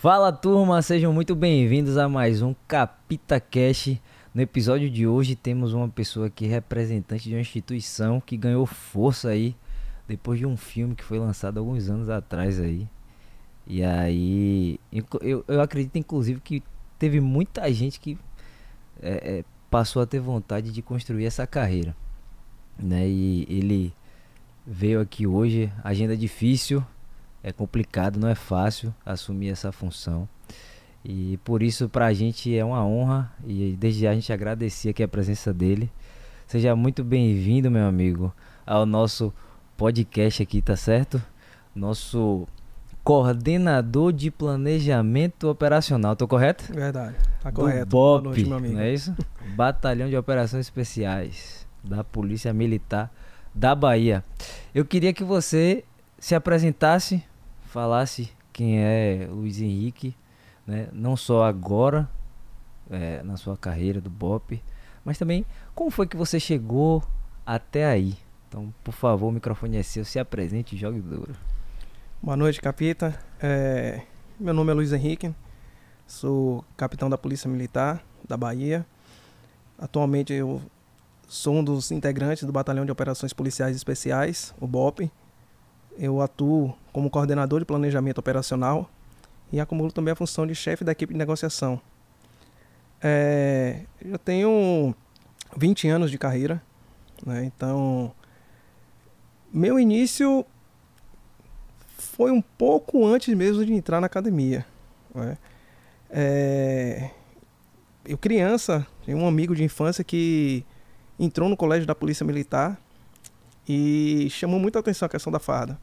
Fala turma, sejam muito bem-vindos a mais um Capita Cash. No episódio de hoje temos uma pessoa aqui representante de uma instituição que ganhou força aí depois de um filme que foi lançado alguns anos atrás aí. E aí, eu, eu acredito inclusive que teve muita gente que é, é, passou a ter vontade de construir essa carreira, né? E ele veio aqui hoje, agenda difícil, é complicado, não é fácil assumir essa função. E por isso para a gente é uma honra e desde já a gente agradecer aqui a presença dele. Seja muito bem-vindo, meu amigo, ao nosso podcast aqui, tá certo? Nosso coordenador de planejamento operacional, tô correto? Verdade, tá correto. BOP, noite, meu amigo. não é isso? Batalhão de Operações Especiais da Polícia Militar da Bahia. Eu queria que você se apresentasse, falasse quem é Luiz Henrique, né? não só agora é, na sua carreira do BOP, mas também como foi que você chegou até aí. Então, por favor, o microfone é seu, se apresente e jogue duro. Boa noite, capita. É, meu nome é Luiz Henrique, sou capitão da Polícia Militar da Bahia. Atualmente eu sou um dos integrantes do Batalhão de Operações Policiais Especiais, o BOP. Eu atuo como coordenador de planejamento operacional e acumulo também a função de chefe da equipe de negociação. É, eu tenho 20 anos de carreira, né? então meu início foi um pouco antes mesmo de entrar na academia. Né? É, eu criança, tinha um amigo de infância que entrou no colégio da Polícia Militar e chamou muita atenção a questão da farda.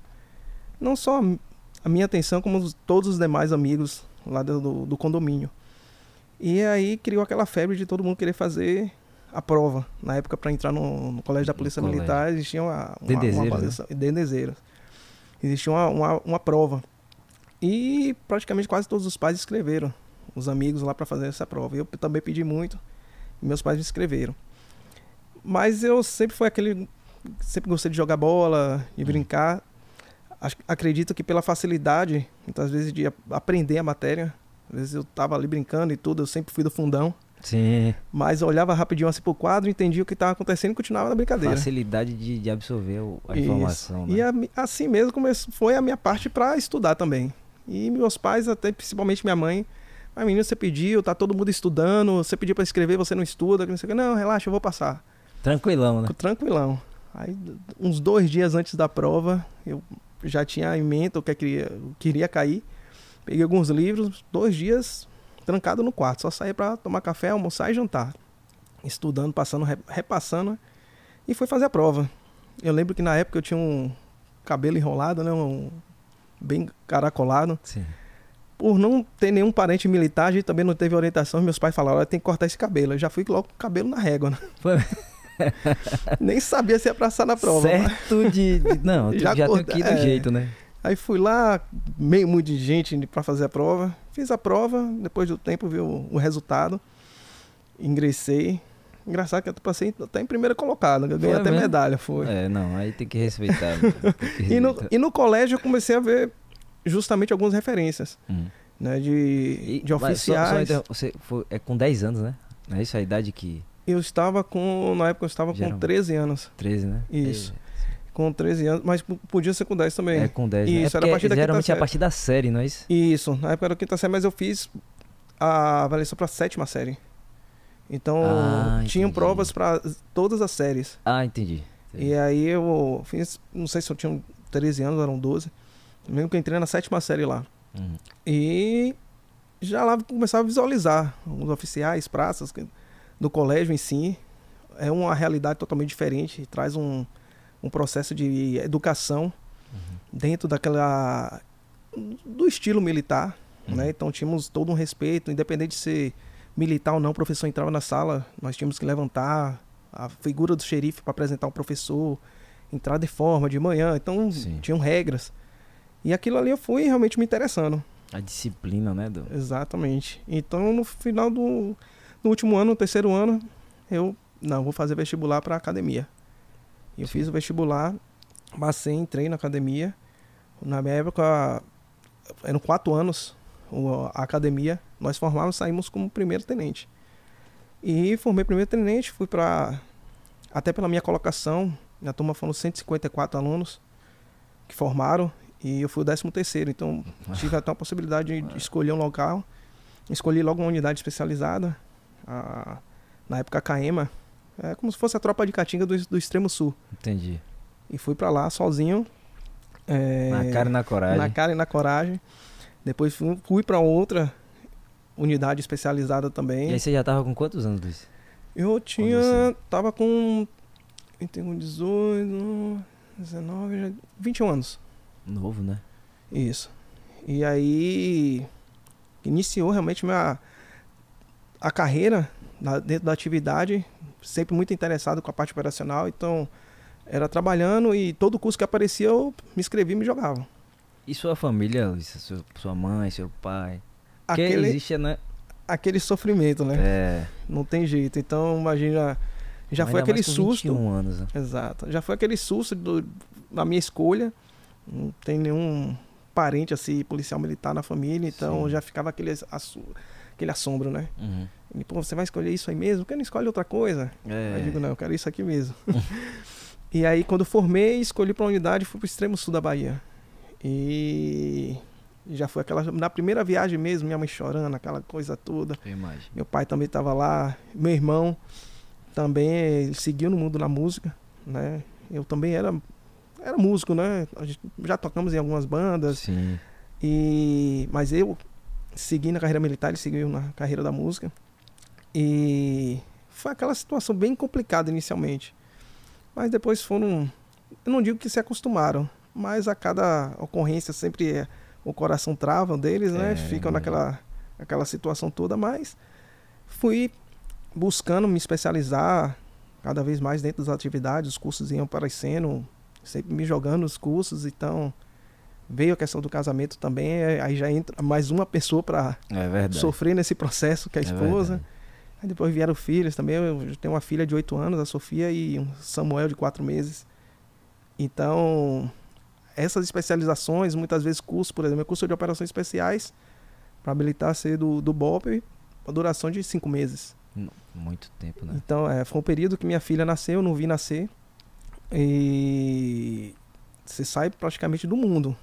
Não só a minha atenção, como todos os demais amigos lá do, do condomínio. E aí criou aquela febre de todo mundo querer fazer a prova. Na época, para entrar no, no, colégio da Polícia no Militar, colégio. existia uma, uma, Dendezeiros, uma, né? existia uma, uma, uma prova. E praticamente quase todos os pais escreveram os amigos lá para fazer essa prova. Eu também pedi muito e meus pais me inscreveram. Mas eu sempre fui aquele. Sempre gostei de jogar bola, de hum. brincar. Acredito que pela facilidade, muitas vezes, de aprender a matéria. Às vezes eu tava ali brincando e tudo, eu sempre fui do fundão. Sim. Mas olhava rapidinho assim pro quadro, entendia o que estava acontecendo e continuava na brincadeira. Facilidade de, de absorver a informação. Né? E a, assim mesmo começou, foi a minha parte para estudar também. E meus pais, até principalmente minha mãe, mas menino, você pediu, tá todo mundo estudando, você pediu para escrever, você não estuda, não sei o que. Não, relaxa, eu vou passar. Tranquilão, né? Tranquilão. Aí, uns dois dias antes da prova, eu já tinha em mente o que eu queria, queria cair. Peguei alguns livros, dois dias trancado no quarto. Só saía para tomar café, almoçar e jantar. Estudando, passando, repassando. E fui fazer a prova. Eu lembro que na época eu tinha um cabelo enrolado, né? Um, bem caracolado. Sim. Por não ter nenhum parente militar, a gente também não teve orientação. Meus pais falaram, tem que cortar esse cabelo. Eu já fui logo com o cabelo na régua, né? Foi. Nem sabia se ia passar na prova. Certo de, de, Não, já, já tem que ir do é... jeito, né? Aí fui lá, meio muito de gente para fazer a prova. Fiz a prova, depois do tempo vi o, o resultado. Ingressei. Engraçado que eu passei até em primeira colocada, ganhei até mesmo? medalha, foi. É, não, aí tem que respeitar. tem que respeitar. e, no, e no colégio eu comecei a ver justamente algumas referências. Hum. Né, de, de oficiais. Só, só, você foi, é com 10 anos, né? É isso a idade que. Eu estava com. Na época eu estava com 13 anos. 13, né? Isso. É com 13 anos, mas podia ser com 10 também. É, com 10. Né? Isso, é era a partir da geralmente é a partir da série, não é isso? Isso, na época era a quinta série, mas eu fiz a avaliação para a sétima série. Então, ah, tinham provas para todas as séries. Ah, entendi, entendi. E aí eu fiz, não sei se eu tinha 13 anos, eram 12. Mesmo que eu entrei na sétima série lá. Uhum. E já lá começava a visualizar os oficiais, praças do colégio em si. É uma realidade totalmente diferente, traz um, um processo de educação uhum. dentro daquela do estilo militar, uhum. né? Então tínhamos todo um respeito, independente de ser militar ou não, o professor entrava na sala, nós tínhamos que levantar a figura do xerife para apresentar o professor, entrar de forma de manhã, então Sim. tinham regras. E aquilo ali eu fui realmente me interessando. A disciplina, né, do... Exatamente. Então no final do no último ano, no terceiro ano, eu não vou fazer vestibular para academia. Eu Sim. fiz o vestibular, passei, entrei na academia. Na minha época, eram quatro anos a academia, nós formávamos, saímos como primeiro tenente. E formei primeiro tenente, fui para até pela minha colocação, na turma foram 154 alunos que formaram e eu fui o 13 terceiro, então tive até a possibilidade de escolher um local. Escolhi logo uma unidade especializada, a- na época a CAEMA, é como se fosse a tropa de Caatinga do, do extremo sul. Entendi. E fui para lá sozinho. é, Na cara e na coragem. na cara e na coragem. Depois fui, fui para outra unidade especializada E também. aí você já tava com quantos anos, Luiz? Eu tinha. você- Tava com. Eu tenho 18, 19, já- 21 anos. Novo, né? Isso. E aí. Iniciou realmente minha. A carreira na- dentro da atividade. Sempre muito interessado com a parte operacional. Então. Era trabalhando e todo curso que aparecia eu me inscrevi e me jogava. E sua família, Luiz? Sua, mãe, seu pai? Porque Aquele, existe, né? aquele sofrimento, né? É. Não tem jeito. Então, imagina. Já ainda foi aquele susto. 21 anos, né? Exato. Já foi aquele susto do, da minha escolha. Não tem nenhum parente assim, policial militar na família. Então Sim. já ficava aquele, aquele assombro, né? Uhum. Pô, você vai escolher isso aí mesmo? Por que não escolhe outra coisa? Aí eu digo, É. não, eu quero isso aqui mesmo. e aí, quando formei, escolhi para a unidade e fui para o extremo sul da Bahia. E já foi aquela. Na primeira viagem mesmo, minha mãe chorando, aquela coisa toda. Eu imagino. Meu pai também estava lá, meu irmão também ele seguiu no mundo da música, né? Eu também era era músico, né? A gente já tocamos em algumas bandas Sim. e mas eu segui na carreira militar, ele seguiu na carreira da música. E foi aquela situação bem complicada inicialmente. Mas depois foram eu não digo que se acostumaram, mas a cada ocorrência sempre é, o coração trava deles, né? É, Ficam naquela aquela situação toda, mas fui buscando me especializar cada vez mais dentro das atividades, os cursos iam aparecendo, sempre me jogando nos cursos, então veio a questão do casamento também, é, aí já entra mais uma pessoa para É sofrer nesse processo que é a É esposa. Aí depois vieram filhos também, eu tenho uma filha de 8 anos, a Sofia, e um Samuel de 4 meses. Então, essas especializações, muitas vezes curso, por exemplo, curso de operações especiais, para habilitar ser do, do BOP, a duração de 5 meses. Muito tempo, né? Então, é, foi um período que minha filha nasceu, eu não vi nascer. E você sai praticamente do mundo.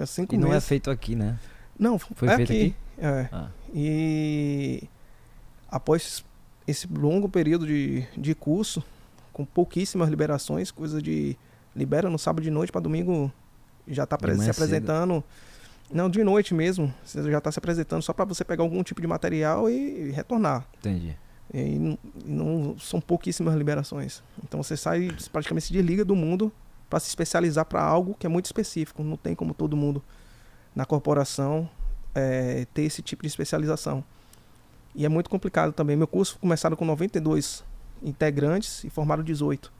Fica cinco E não é meses. feito aqui, né? Não, Foi é feito aqui? É. Ah, E após esse longo período de, de curso, com pouquíssimas liberações, coisa de libera no sábado de noite para domingo já tá apre- se cedo. apresentando. Não, de noite mesmo. Você já tá se apresentando só para você pegar algum tipo de material e retornar. entendi. E não, e não- são pouquíssimas liberações. Então você sai, praticamente se desliga do mundo para se especializar para algo que é muito específico. Não tem como todo mundo na corporação eh, ter esse tipo de especialização. E é muito complicado também. Meu curso começaram com 92 integrantes e formaram 18.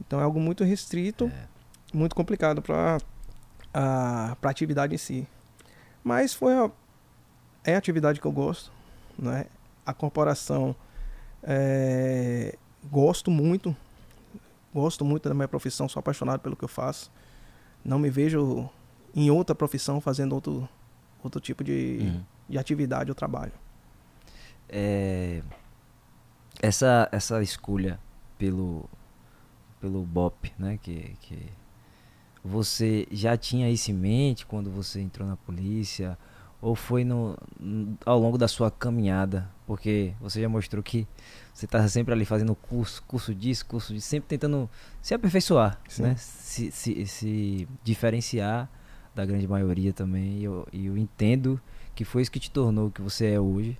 Então é algo muito restrito, É. muito complicado para a pra atividade em si. Mas foi a, é a atividade que eu gosto, né? A corporação é, gosto muito, gosto muito da minha profissão, sou apaixonado pelo que eu faço. Não me vejo em outra profissão fazendo outro outro tipo de, Uhum. de atividade ou trabalho. É, essa essa escolha pelo pelo BOP, né, que que você já tinha isso em mente quando você entrou na polícia ou foi no, no- ao longo da sua caminhada? Porque você já mostrou que você estava sempre ali fazendo curso, curso disso, curso disso, sempre tentando se aperfeiçoar, Sim. né? Se, se, se diferenciar da grande maioria também. E eu, eu entendo que foi isso que te tornou o que você é hoje.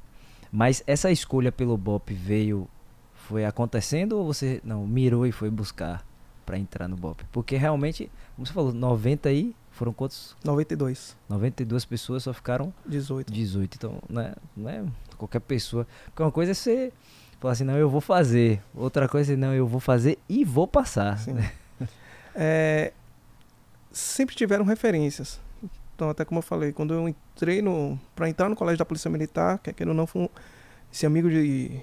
Mas essa escolha pelo BOP veio, foi acontecendo ou você não mirou e foi buscar para entrar no BOP? Porque realmente, como você falou, 90 aí, foram quantos? 92, 92 pessoas só ficaram 18. 18. Então, não é, não é qualquer pessoa. Porque uma coisa é você falar assim, não, eu vou fazer. Outra coisa é, não, eu vou fazer e vou passar. É, sempre tiveram referências. Então, até como eu falei, quando eu entrei no. para entrar no colégio da Polícia Militar, quer queira ou não, foi um- esse amigo de.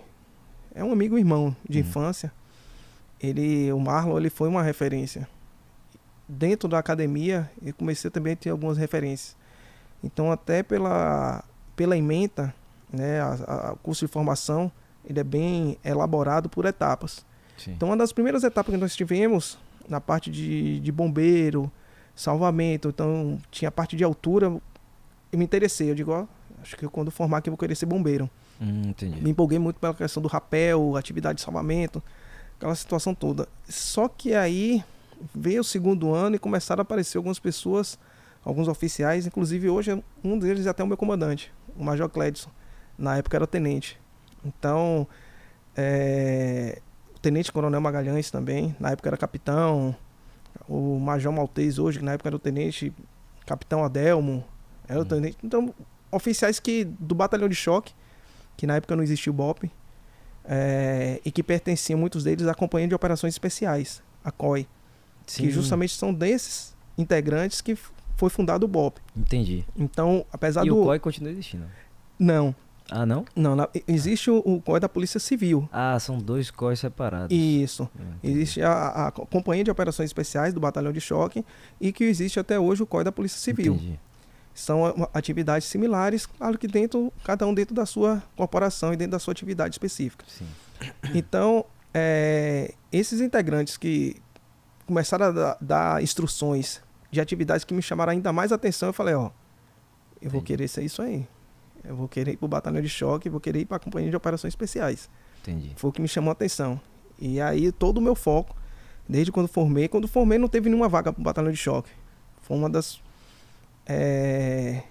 É um amigo irmão de Uhum. infância. Ele, o Marlon, ele foi uma referência. Dentro da academia, eu comecei também a ter algumas referências. Então, até pela pela ementa, né, a, a, o curso de formação, ele é bem elaborado por etapas. Sim. Então, uma das primeiras etapas que nós tivemos, na parte de, de bombeiro, salvamento, então tinha a parte de altura, eu me interessei. Eu digo, ó, acho que quando formar aqui eu vou querer ser bombeiro. Hum, entendi. Me empolguei muito pela questão do rapel, atividade de salvamento, aquela situação toda. Só que aí veio o segundo ano e começaram a aparecer algumas pessoas, alguns oficiais, inclusive hoje um deles é até o meu comandante, o Major Cledson. Na época era tenente. Então, é, o Tenente Coronel Magalhães também, na época era capitão, o Major Maltês hoje, que na época era o Tenente Capitão Adelmo, era o Hum. tenente. Então, oficiais que do batalhão de choque, que na época não existia o BOP, é, e que pertenciam muitos deles à Companhia de Operações Especiais, a COI, Sim, que justamente são desses integrantes que foi fundado o BOP. Entendi. Então, apesar E do o COI continua existindo. não, Ah, não? não, na- existe o, o COI da Polícia Civil. Ah, são dois COIs separados. Isso. Existe a, a Companhia de Operações Especiais do Batalhão de Choque e que existe até hoje o COI da Polícia Civil. Entendi. São atividades similares, claro que dentro, cada um dentro da sua corporação e dentro da sua atividade específica. Sim. Então, é, esses integrantes que começaram a dar, dar instruções de atividades que me chamaram ainda mais atenção, eu falei, ó, eu vou Entendi. querer ser isso aí. Eu vou querer ir para o batalhão de choque, vou querer ir para a companhia de operações especiais. Entendi. Foi o que me chamou a atenção. E aí todo o meu foco, desde quando formei, quando formei não teve nenhuma vaga para o batalhão de choque. Foi uma das, é,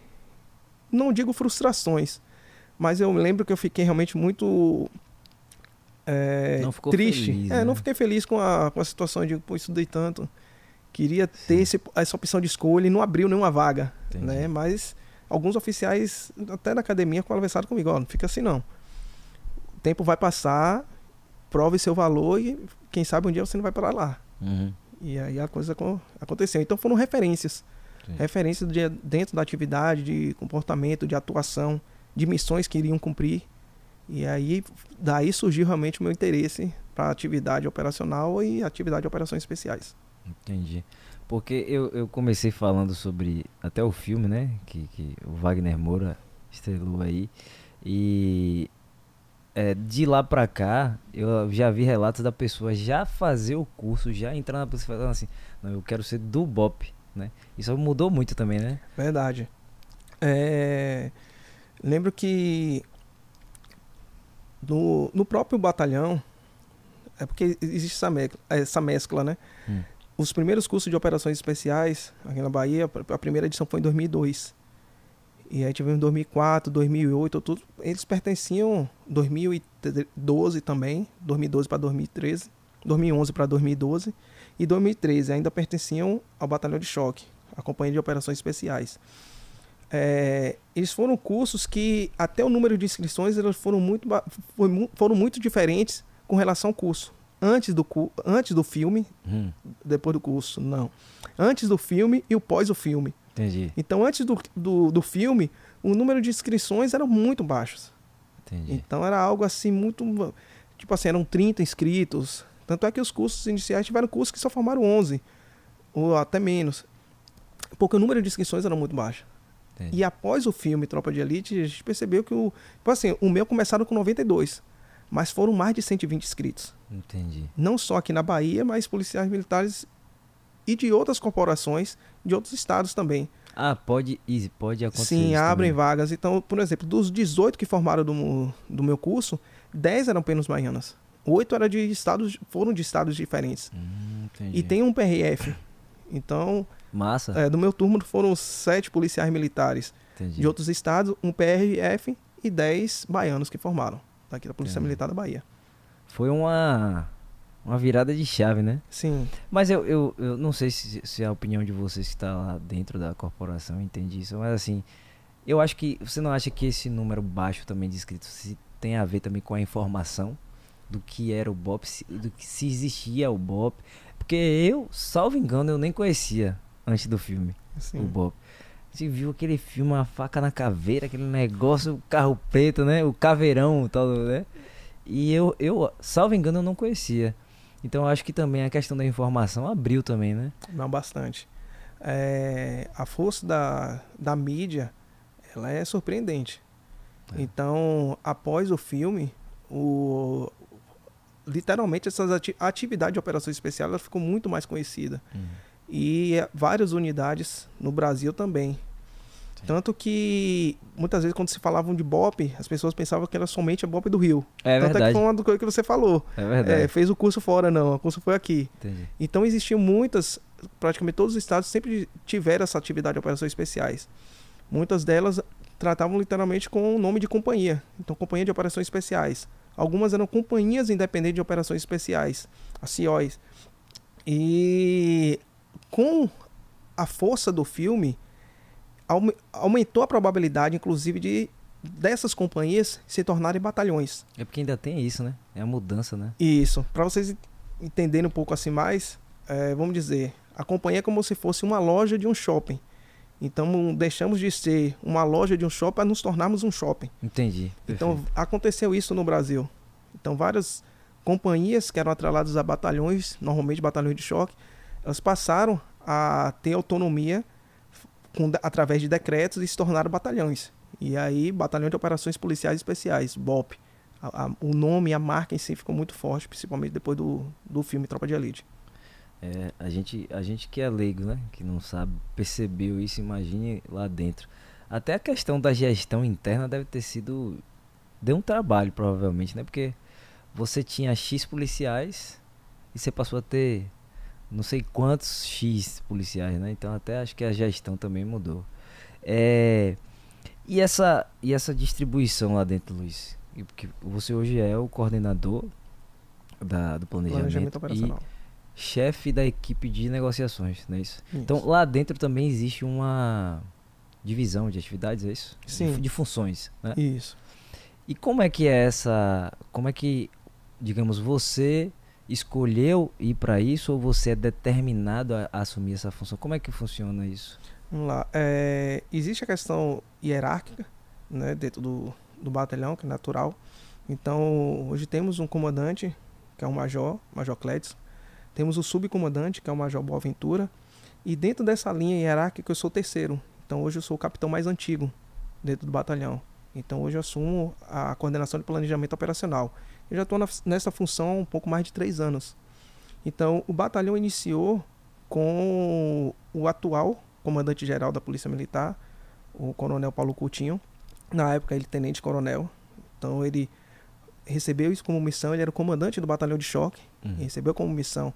não digo frustrações, mas eu lembro que eu fiquei realmente muito é, Não ficou triste. feliz, é, né? não fiquei feliz com a, com a situação de, pô, estudei tanto. Queria ter esse, essa opção de escolha e não abriu nenhuma vaga, Entendi. né? Mas alguns oficiais, até da academia, conversaram comigo, ó, não fica assim não. O tempo vai passar, prove seu valor e quem sabe um dia você não vai parar lá. Uhum. E aí a coisa acon- aconteceu. Então foram referências. Sim. Referências de, dentro da atividade, de comportamento, de atuação, de missões que iriam cumprir. E aí, daí surgiu realmente o meu interesse para a atividade operacional e atividade de operações especiais. Entendi. Porque eu, eu comecei falando sobre até o filme, né? Que, que o Wagner Moura estrelou aí. E é, de lá pra cá, eu já vi relatos da pessoa já fazer o curso, já entrar na polícia falando assim, não, eu quero ser do BOP, né? Isso mudou muito também, né? Verdade. É, Lembro que no, no próprio batalhão, é porque existe essa, me- essa mescla, né? Hum. Os primeiros cursos de operações especiais aqui na Bahia, a primeira edição foi em 2002. E aí tivemos em 2004, 2008, tudo, eles pertenciam 2012 também, 2012 para 2013, 2011 para 2012 e 2013 ainda pertenciam ao batalhão de choque, a companhia de operações especiais. É, eles foram cursos que até o número de inscrições elas foram muito foram muito diferentes com relação ao curso. Antes do antes do filme, Hum, depois do curso, não. Antes do filme e o pós o filme. entendi, Então, antes do, do, do filme, o número de inscrições eram muito baixos. entendi. Então, era algo assim, muito. Tipo assim, eram 30 inscritos. Tanto é que os cursos iniciais tiveram cursos que só formaram 11, ou até menos. Porque o número de inscrições era muito baixo. entendi. E após o filme Tropa de Elite, a gente percebeu que o. Tipo assim, o meu começaram com 92. Mas foram mais de 120 inscritos. Entendi. Não só aqui na Bahia, mas policiais militares e de outras corporações, de outros estados também. Ah, pode, pode acontecer Sim, abrem também. vagas. Então, por exemplo, dos 18 que formaram do, do meu curso, 10 eram apenas baianas. Oito era de estados, foram de estados diferentes. Hum, entendi. E tem um PRF. Então, Massa, é, do meu turno foram sete policiais militares entendi. de outros estados, um PRF e 10 baianos que formaram, daqui da Polícia Entendi. Militar da Bahia. Foi uma, uma virada de chave, né? Sim, Mas eu, eu, eu não sei se, se a opinião de vocês que está lá dentro da corporação entende isso, mas assim, eu acho que você não acha que esse número baixo também de inscritos tem a ver também com a informação do que era o BOP, se- do que se existia o BOP, porque eu, salvo engano, eu nem conhecia antes do filme o sim. BOP. Você viu aquele filme, a faca na caveira, aquele negócio, o carro preto, né? O caveirão, tal, né? E eu, eu, salvo engano, eu não conhecia. Então acho que também a questão da informação abriu também, né? Não, bastante. É, a força da, da mídia, ela é surpreendente. É. Então, após o filme, o, literalmente essas ati atividades de operações especiais ela ficou muito mais conhecida. Uhum. E várias unidades no Brasil também. Sim. Tanto que muitas vezes quando se falavam de BOP, as pessoas pensavam que era somente a BOP do Rio. É Tanto verdade. é que foi uma do que você falou. É verdade. É, fez o curso fora, não. O curso foi aqui. Entendi. Então existiam muitas, praticamente todos os estados sempre tiveram essa atividade de operações especiais. Muitas delas tratavam literalmente com o nome de companhia. Então, companhia de operações especiais. Algumas eram companhias independentes de operações especiais, as CIOs. E com a força do filme, aumentou a probabilidade, inclusive, de dessas companhias se tornarem batalhões. É porque ainda tem isso, né? É a mudança, né? Isso. Para vocês entenderem um pouco assim mais, é, vamos dizer, a companhia é como se fosse uma loja de um shopping. Então deixamos de ser uma loja de um shopping para nos tornarmos um shopping. Entendi. Perfeito. Então aconteceu isso no Brasil. Então várias companhias que eram atreladas a batalhões, normalmente batalhões de choque, elas passaram a ter autonomia com, através de decretos e se tornaram batalhões. E aí, Batalhão de Operações Policiais Especiais, BOP. A, a, o nome e a marca em si ficou muito forte, principalmente depois do, do filme Tropa de Elite. É, a, gente, a gente que é leigo, né? Que não sabe, percebeu isso, imagine lá dentro. Até a questão da gestão interna deve ter sido. Deu um trabalho, provavelmente, né? Porque você tinha X policiais e você passou a ter não sei quantos X policiais, né? Então até acho que a gestão também mudou. É, e, essa, e essa distribuição lá dentro, Luiz? Porque você hoje é o coordenador da, do planejamento, planejamento. E chefe da equipe de negociações, não é isso? isso? Então lá dentro também existe uma divisão de atividades, é isso? Sim. De, de, funções, né? Isso. E como é que é essa, como é que, digamos, você escolheu ir para isso ou você é determinado a, a, assumir essa função? Como é que funciona isso? Vamos lá. É, existe a questão hierárquica, né, dentro do, do batalhão, que é natural. Então, hoje temos um comandante, que é o major, Major Cledson, temos o subcomandante, que é o Major Boaventura. E dentro dessa linha hierárquica, eu sou o terceiro. Então hoje eu sou o capitão mais antigo dentro do batalhão. Então hoje eu assumo a coordenação de planejamento operacional. Eu já estou nessa função há um pouco mais de três anos. Então o batalhão iniciou com o atual comandante-geral da Polícia Militar, o coronel Paulo Coutinho. Na época ele tenente-coronel. Então ele recebeu isso como missão, ele era o comandante do batalhão de choque, uhum. recebeu como missão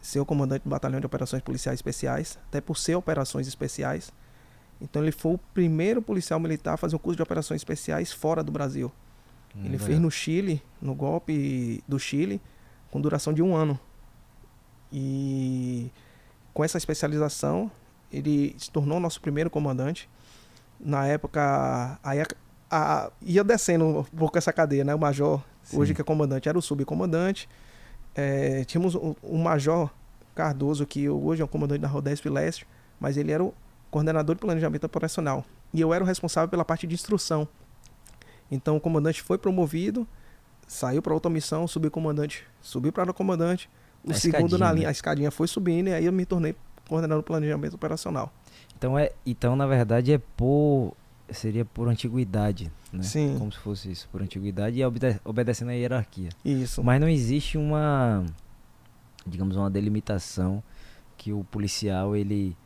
ser o comandante do batalhão de operações policiais especiais, até por ser operações especiais. Então ele foi o primeiro policial militar a fazer um curso de operações especiais fora do Brasil. Hum, ele fez no Chile, no golpe do Chile, com duração de um ano. E com essa especialização, ele se tornou nosso primeiro comandante. Na época, aí a, a, ia descendo um pouco essa cadeia, né? O major Sim. Hoje que é comandante era o subcomandante. É, tínhamos o, o, Major Cardoso, que hoje é o comandante da Rodesp Leste, mas ele era o coordenador de planejamento operacional. E eu era o responsável pela parte de instrução. Então o comandante foi promovido, saiu para outra missão, o subcomandante subiu para o comandante, o a segundo na linha, né? a escadinha foi subindo e aí eu me tornei coordenador de planejamento operacional. Então é, então na verdade é por seria por antiguidade, né? Sim. Como se fosse isso, por antiguidade e obede obedecendo a hierarquia. Isso. Mas não existe uma, digamos, uma delimitação que o policial ele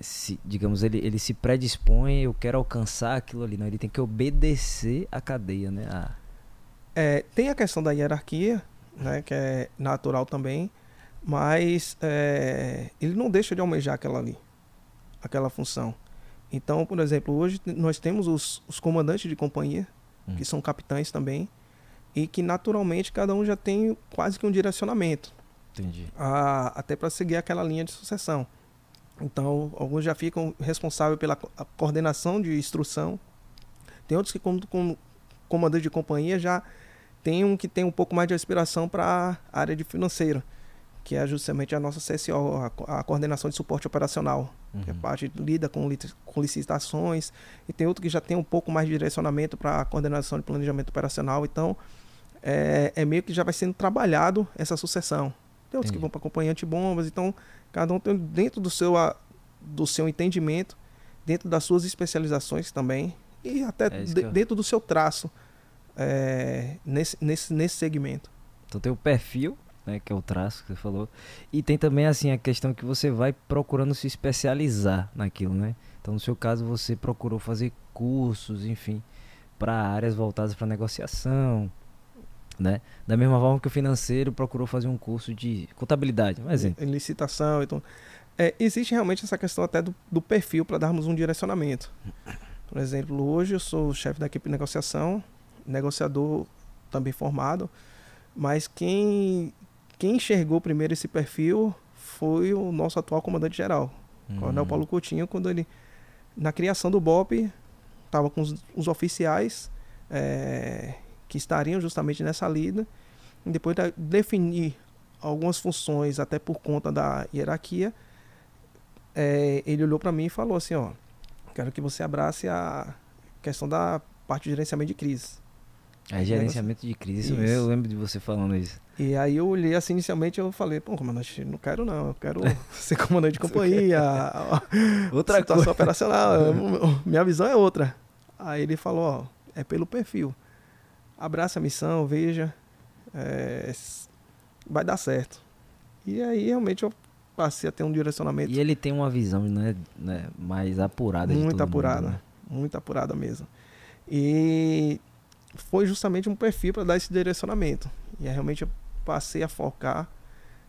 se, digamos, ele, ele se predispõe, eu quero alcançar aquilo ali, não, ele tem que obedecer a cadeia, né? A... É, tem a questão da hierarquia, né, que é natural também, mas é, ele não deixa de almejar aquela ali, aquela função. Então, por exemplo, hoje nós temos os, os comandantes de companhia, hum. que são capitães também, e que naturalmente cada um já tem quase que um direcionamento. Entendi. A, até para seguir aquela linha de sucessão. Então, alguns já ficam responsáveis pela coordenação de instrução. Tem outros que, como, como comandante de companhia, já tem um que tem um pouco mais de aspiração para a área de financeira que é justamente a nossa CSO, a, a coordenação de suporte operacional, uhum. que é uhum. parte lida com, com licitações, e tem outro que já tem um pouco mais de direcionamento para a coordenação de planejamento operacional, então é, é, meio que já vai sendo trabalhado essa sucessão. Tem outros Entendi. que vão para acompanhante bombas, então cada um tem dentro do seu, a, do seu entendimento, dentro das suas especializações também, e até É de- eu- dentro do seu traço é, nesse, nesse, nesse segmento. Então tem o perfil, né, que é o traço que você falou, e tem também assim a questão que você vai procurando se especializar naquilo, né? Então no seu caso você procurou fazer cursos, enfim, para áreas voltadas para negociação, né? Da mesma forma que o financeiro procurou fazer um curso de contabilidade, um exemplo. Em licitação. Então, é, existe realmente essa questão até do, do perfil para darmos um direcionamento. Por exemplo, hoje eu sou chefe da equipe de negociação, negociador também formado, mas quem, quem enxergou primeiro esse perfil foi o nosso atual comandante-geral, Coronel Hum, Paulo Coutinho, quando ele, na criação do BOP, estava com os, os oficiais é, que estariam justamente nessa lida, e depois de definir algumas funções, até por conta da hierarquia, é, ele olhou para mim e falou assim, ó, quero que você abrace a questão da parte de gerenciamento de crise. É gerenciamento de crise, isso eu lembro de você falando isso. E aí eu olhei assim, inicialmente eu falei, pô, comandante, não quero não, eu quero ser comandante de companhia, Outra situação coisa. operacional, minha visão é outra. Aí ele falou, ó, é pelo perfil. Abraça a missão, veja, é, vai dar certo. E aí realmente eu passei a ter um direcionamento E ele tem uma visão, né, né, mais apurada de muito todo mundo, apurada, né? muito apurada mesmo. E foi justamente um perfil para dar esse direcionamento. E aí realmente eu passei a focar,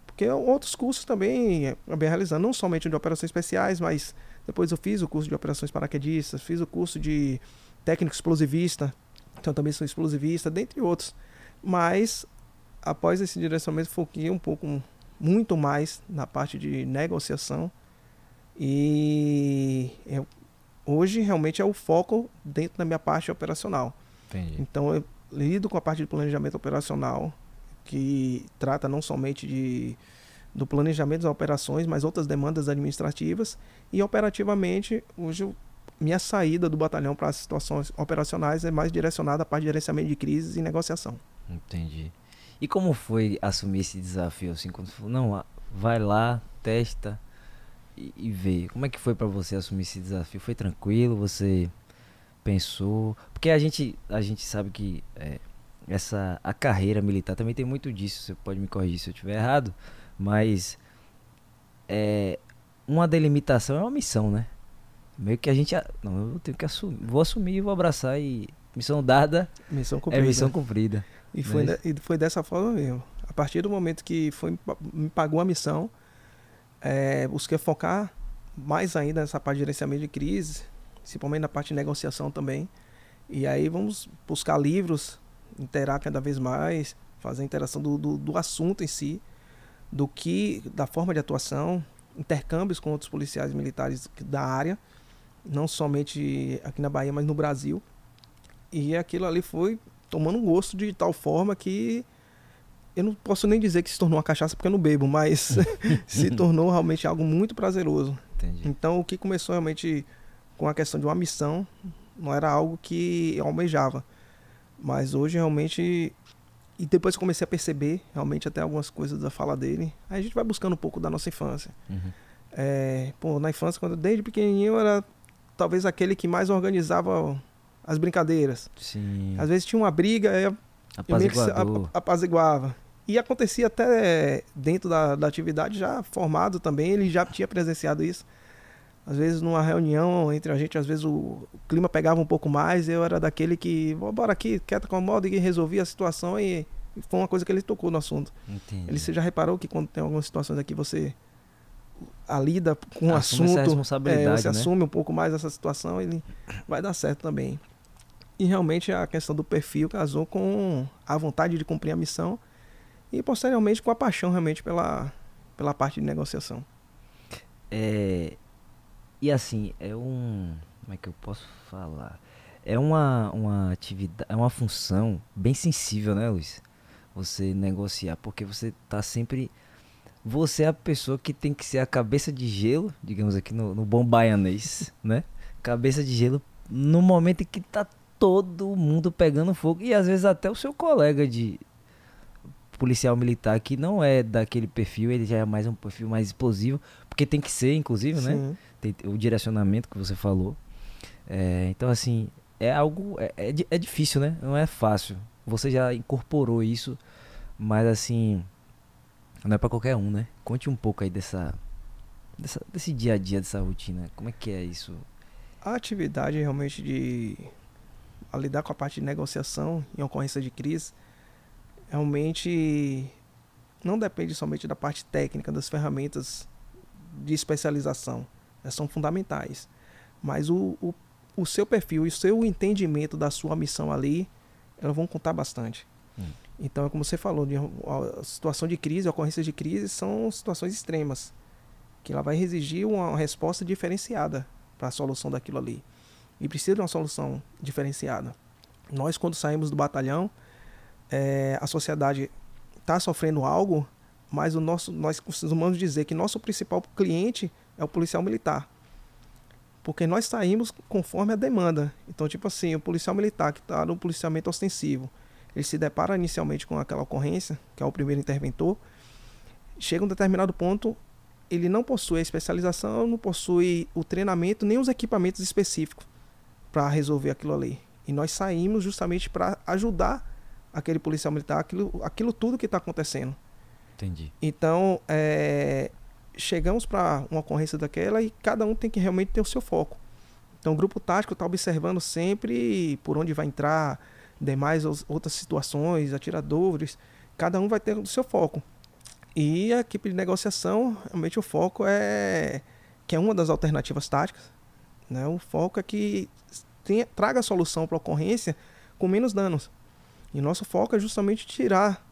porque outros cursos também acabei realizando, não somente de operações especiais, mas depois eu fiz o curso de operações paraquedistas, fiz o curso de técnico explosivista, então também sou explosivista, dentre outros. Mas após esse direcionamento foquei um pouco, muito mais na parte de negociação e eu hoje realmente é o foco dentro da minha parte operacional. Entendi. Então eu lido com a parte de planejamento operacional, que trata não somente de do planejamento das operações, mas outras demandas administrativas e operativamente hoje eu- minha saída do batalhão para as situações operacionais é mais direcionada à parte de gerenciamento de crises e negociação. Entendi. E como foi assumir esse desafio assim, quando você falou, não, vai lá, testa e, e vê. Como é que foi pra você assumir esse desafio? Foi tranquilo? Você pensou? Porque a gente a gente sabe que é, essa a carreira militar também tem muito disso. Você pode me corrigir se eu estiver errado, mas é uma delimitação é uma missão, né? Meio que a gente, não, eu tenho que assumir, vou assumir, vou abraçar e missão dada Missão é cumprida. missão cumprida. E foi, Mas- e foi dessa forma mesmo. A partir do momento que foi, me pagou a missão, é, busquei focar mais ainda nessa parte de gerenciamento de crise, principalmente na parte de negociação também. E aí vamos buscar livros, interar cada vez mais, fazer a interação do, do, do assunto em si, do que, da forma de atuação, intercâmbios com outros policiais militares da área, não somente aqui na Bahia, mas no Brasil. E aquilo ali foi tomando gosto de tal forma que eu não posso nem dizer que se tornou uma cachaça porque eu não bebo, mas se tornou realmente algo muito prazeroso. Entendi. Então o que começou realmente com a questão de uma missão não era algo que eu almejava, mas hoje realmente e depois comecei a perceber realmente até algumas coisas da fala dele, aí a gente vai buscando um pouco da nossa infância. Uhum. É, pô, na infância quando desde pequenininho eu era talvez aquele que mais organizava as brincadeiras. Sim. Às vezes tinha uma briga, aí eu meio que apaziguava. E acontecia até dentro da, da atividade, já formado também, ele já tinha presenciado isso. Às vezes numa reunião entre a gente, às vezes o, o clima pegava um pouco mais, eu era daquele que, "Vó, bora aqui, quieta com a moda e resolvia a situação e, foi uma coisa que ele tocou no assunto. Entendi. Ele já reparou que quando tem algumas situações aqui você a lida com o Assume essa assunto, é, você né? assume um pouco mais essa situação, ele vai dar certo também. E realmente a questão do perfil casou com a vontade de cumprir a missão e posteriormente com a paixão realmente pela, pela parte de negociação. É, e assim, é um. Como é que eu posso falar? É uma, uma atividade, é uma função bem sensível, né, Luiz? Você negociar, porque você tá sempre. Você é a pessoa que tem que ser a cabeça de gelo, digamos aqui no, no bom baianês, né? Cabeça de gelo no momento em que tá todo mundo pegando fogo. E às vezes até o seu colega de policial militar que não é daquele perfil, ele já é mais um perfil mais explosivo, porque tem que ser, inclusive, né? Sim. Tem o direcionamento que você falou. É, então, assim, é algo. É, é, é difícil, né? Não é fácil. Você já incorporou isso, mas assim. Não é pra qualquer um, né? Conte um pouco aí dessa, dessa. desse dia a dia, dessa rotina. Como é que é isso? A atividade realmente de lidar com a parte de negociação em ocorrência de crise realmente não depende somente da parte técnica, das ferramentas de especialização. Elas são fundamentais. Mas o, o, o seu perfil e o seu entendimento da sua missão ali, elas vão contar bastante. Hum. Então, é como você falou, de, a situação de crise, a ocorrência de crise são situações extremas, que ela vai exigir uma resposta diferenciada para a solução daquilo ali. E precisa de uma solução diferenciada. Nós, quando saímos do batalhão, é, a sociedade está sofrendo algo, mas o nosso, nós costumamos dizer que nosso principal cliente é o policial militar. Porque nós saímos conforme a demanda. Então, tipo assim, o policial militar que está no policiamento ostensivo, ele se depara inicialmente com aquela ocorrência, que é o primeiro interventor, chega a um determinado ponto, ele não possui a especialização, não possui o treinamento, nem os equipamentos específicos para resolver aquilo ali. E nós saímos justamente para ajudar aquele policial militar, aquilo, aquilo tudo que está acontecendo. Entendi. Então, é, chegamos para uma ocorrência daquela e cada um tem que realmente ter o seu foco. Então, o grupo tático está observando sempre por onde vai entrar, demais outras situações, atiradores, cada um vai ter o seu foco. E a equipe de negociação, realmente o foco é que é uma das alternativas táticas. Né? O foco é que tenha, traga a solução para a ocorrência com menos danos. E nosso foco é justamente tirar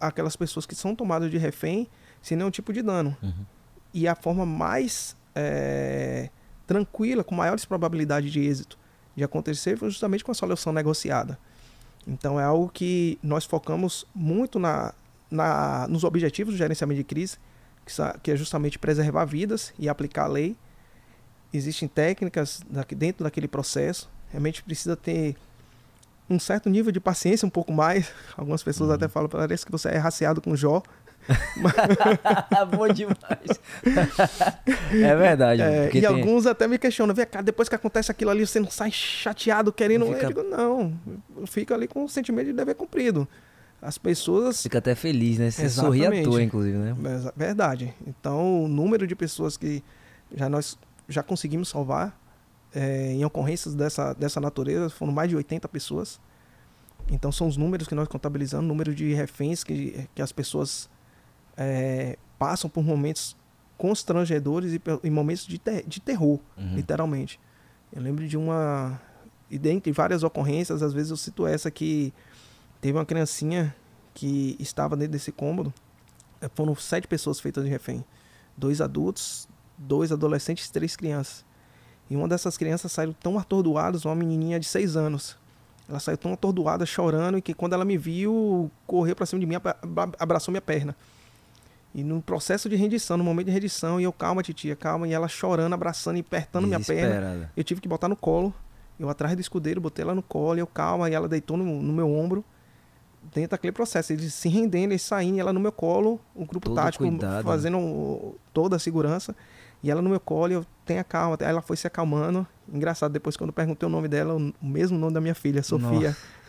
aquelas pessoas que são tomadas de refém sem nenhum tipo de dano. Uhum. E a forma mais é, tranquila, com maiores probabilidades de êxito de acontecer, foi justamente com a solução negociada. Então é algo que nós focamos muito na, na, nos objetivos do gerenciamento de crise, que é justamente preservar vidas e aplicar a lei. Existem técnicas dentro daquele processo. Realmente precisa ter um certo nível de paciência, um pouco mais. Algumas pessoas uhum. até falam, parece que você é raciado com Jó. Bom demais. é verdade. É, e tem... alguns até me questionam, vê cá, depois que acontece aquilo ali, você não sai chateado querendo. Fica... Eu digo, não, eu fico ali com o sentimento de dever cumprido. As pessoas. Fica até feliz, né? Você sorri à toa, inclusive, né? Verdade. Então, o número de pessoas que já nós já conseguimos salvar é, em ocorrências dessa, dessa natureza foram mais de 80 pessoas. Então são os números que nós contabilizamos, número de reféns que, que as pessoas é, passam por momentos constrangedores e, e momentos de, ter, de terror, uhum. literalmente. Eu lembro de uma. E dentre várias ocorrências, às vezes eu cito essa que teve uma criancinha que estava dentro desse cômodo. É, foram sete pessoas feitas de refém. Dois adultos, dois adolescentes e três crianças. E uma dessas crianças saiu tão atordoada, uma menininha de 6 anos. Ela saiu tão atordoada, chorando, e que quando ela me viu, correu para cima de mim, abraçou minha perna. E no processo de rendição, no momento de rendição, e eu, calma, titia, calma, e ela chorando, abraçando e apertando minha perna. Eu tive que botar no colo. Eu atrás do escudeiro, botei ela no colo, eu, calma, e ela deitou no, no meu ombro. Dentro daquele processo, eles se rendendo, eles saindo, e ela no meu colo, o grupo Todo tático cuidado, fazendo né? toda a segurança. E ela no meu colo, eu tenha calma. Aí ela foi se acalmando. Engraçado, depois quando eu perguntei o nome dela, o mesmo nome da minha filha, Sofia. Nossa.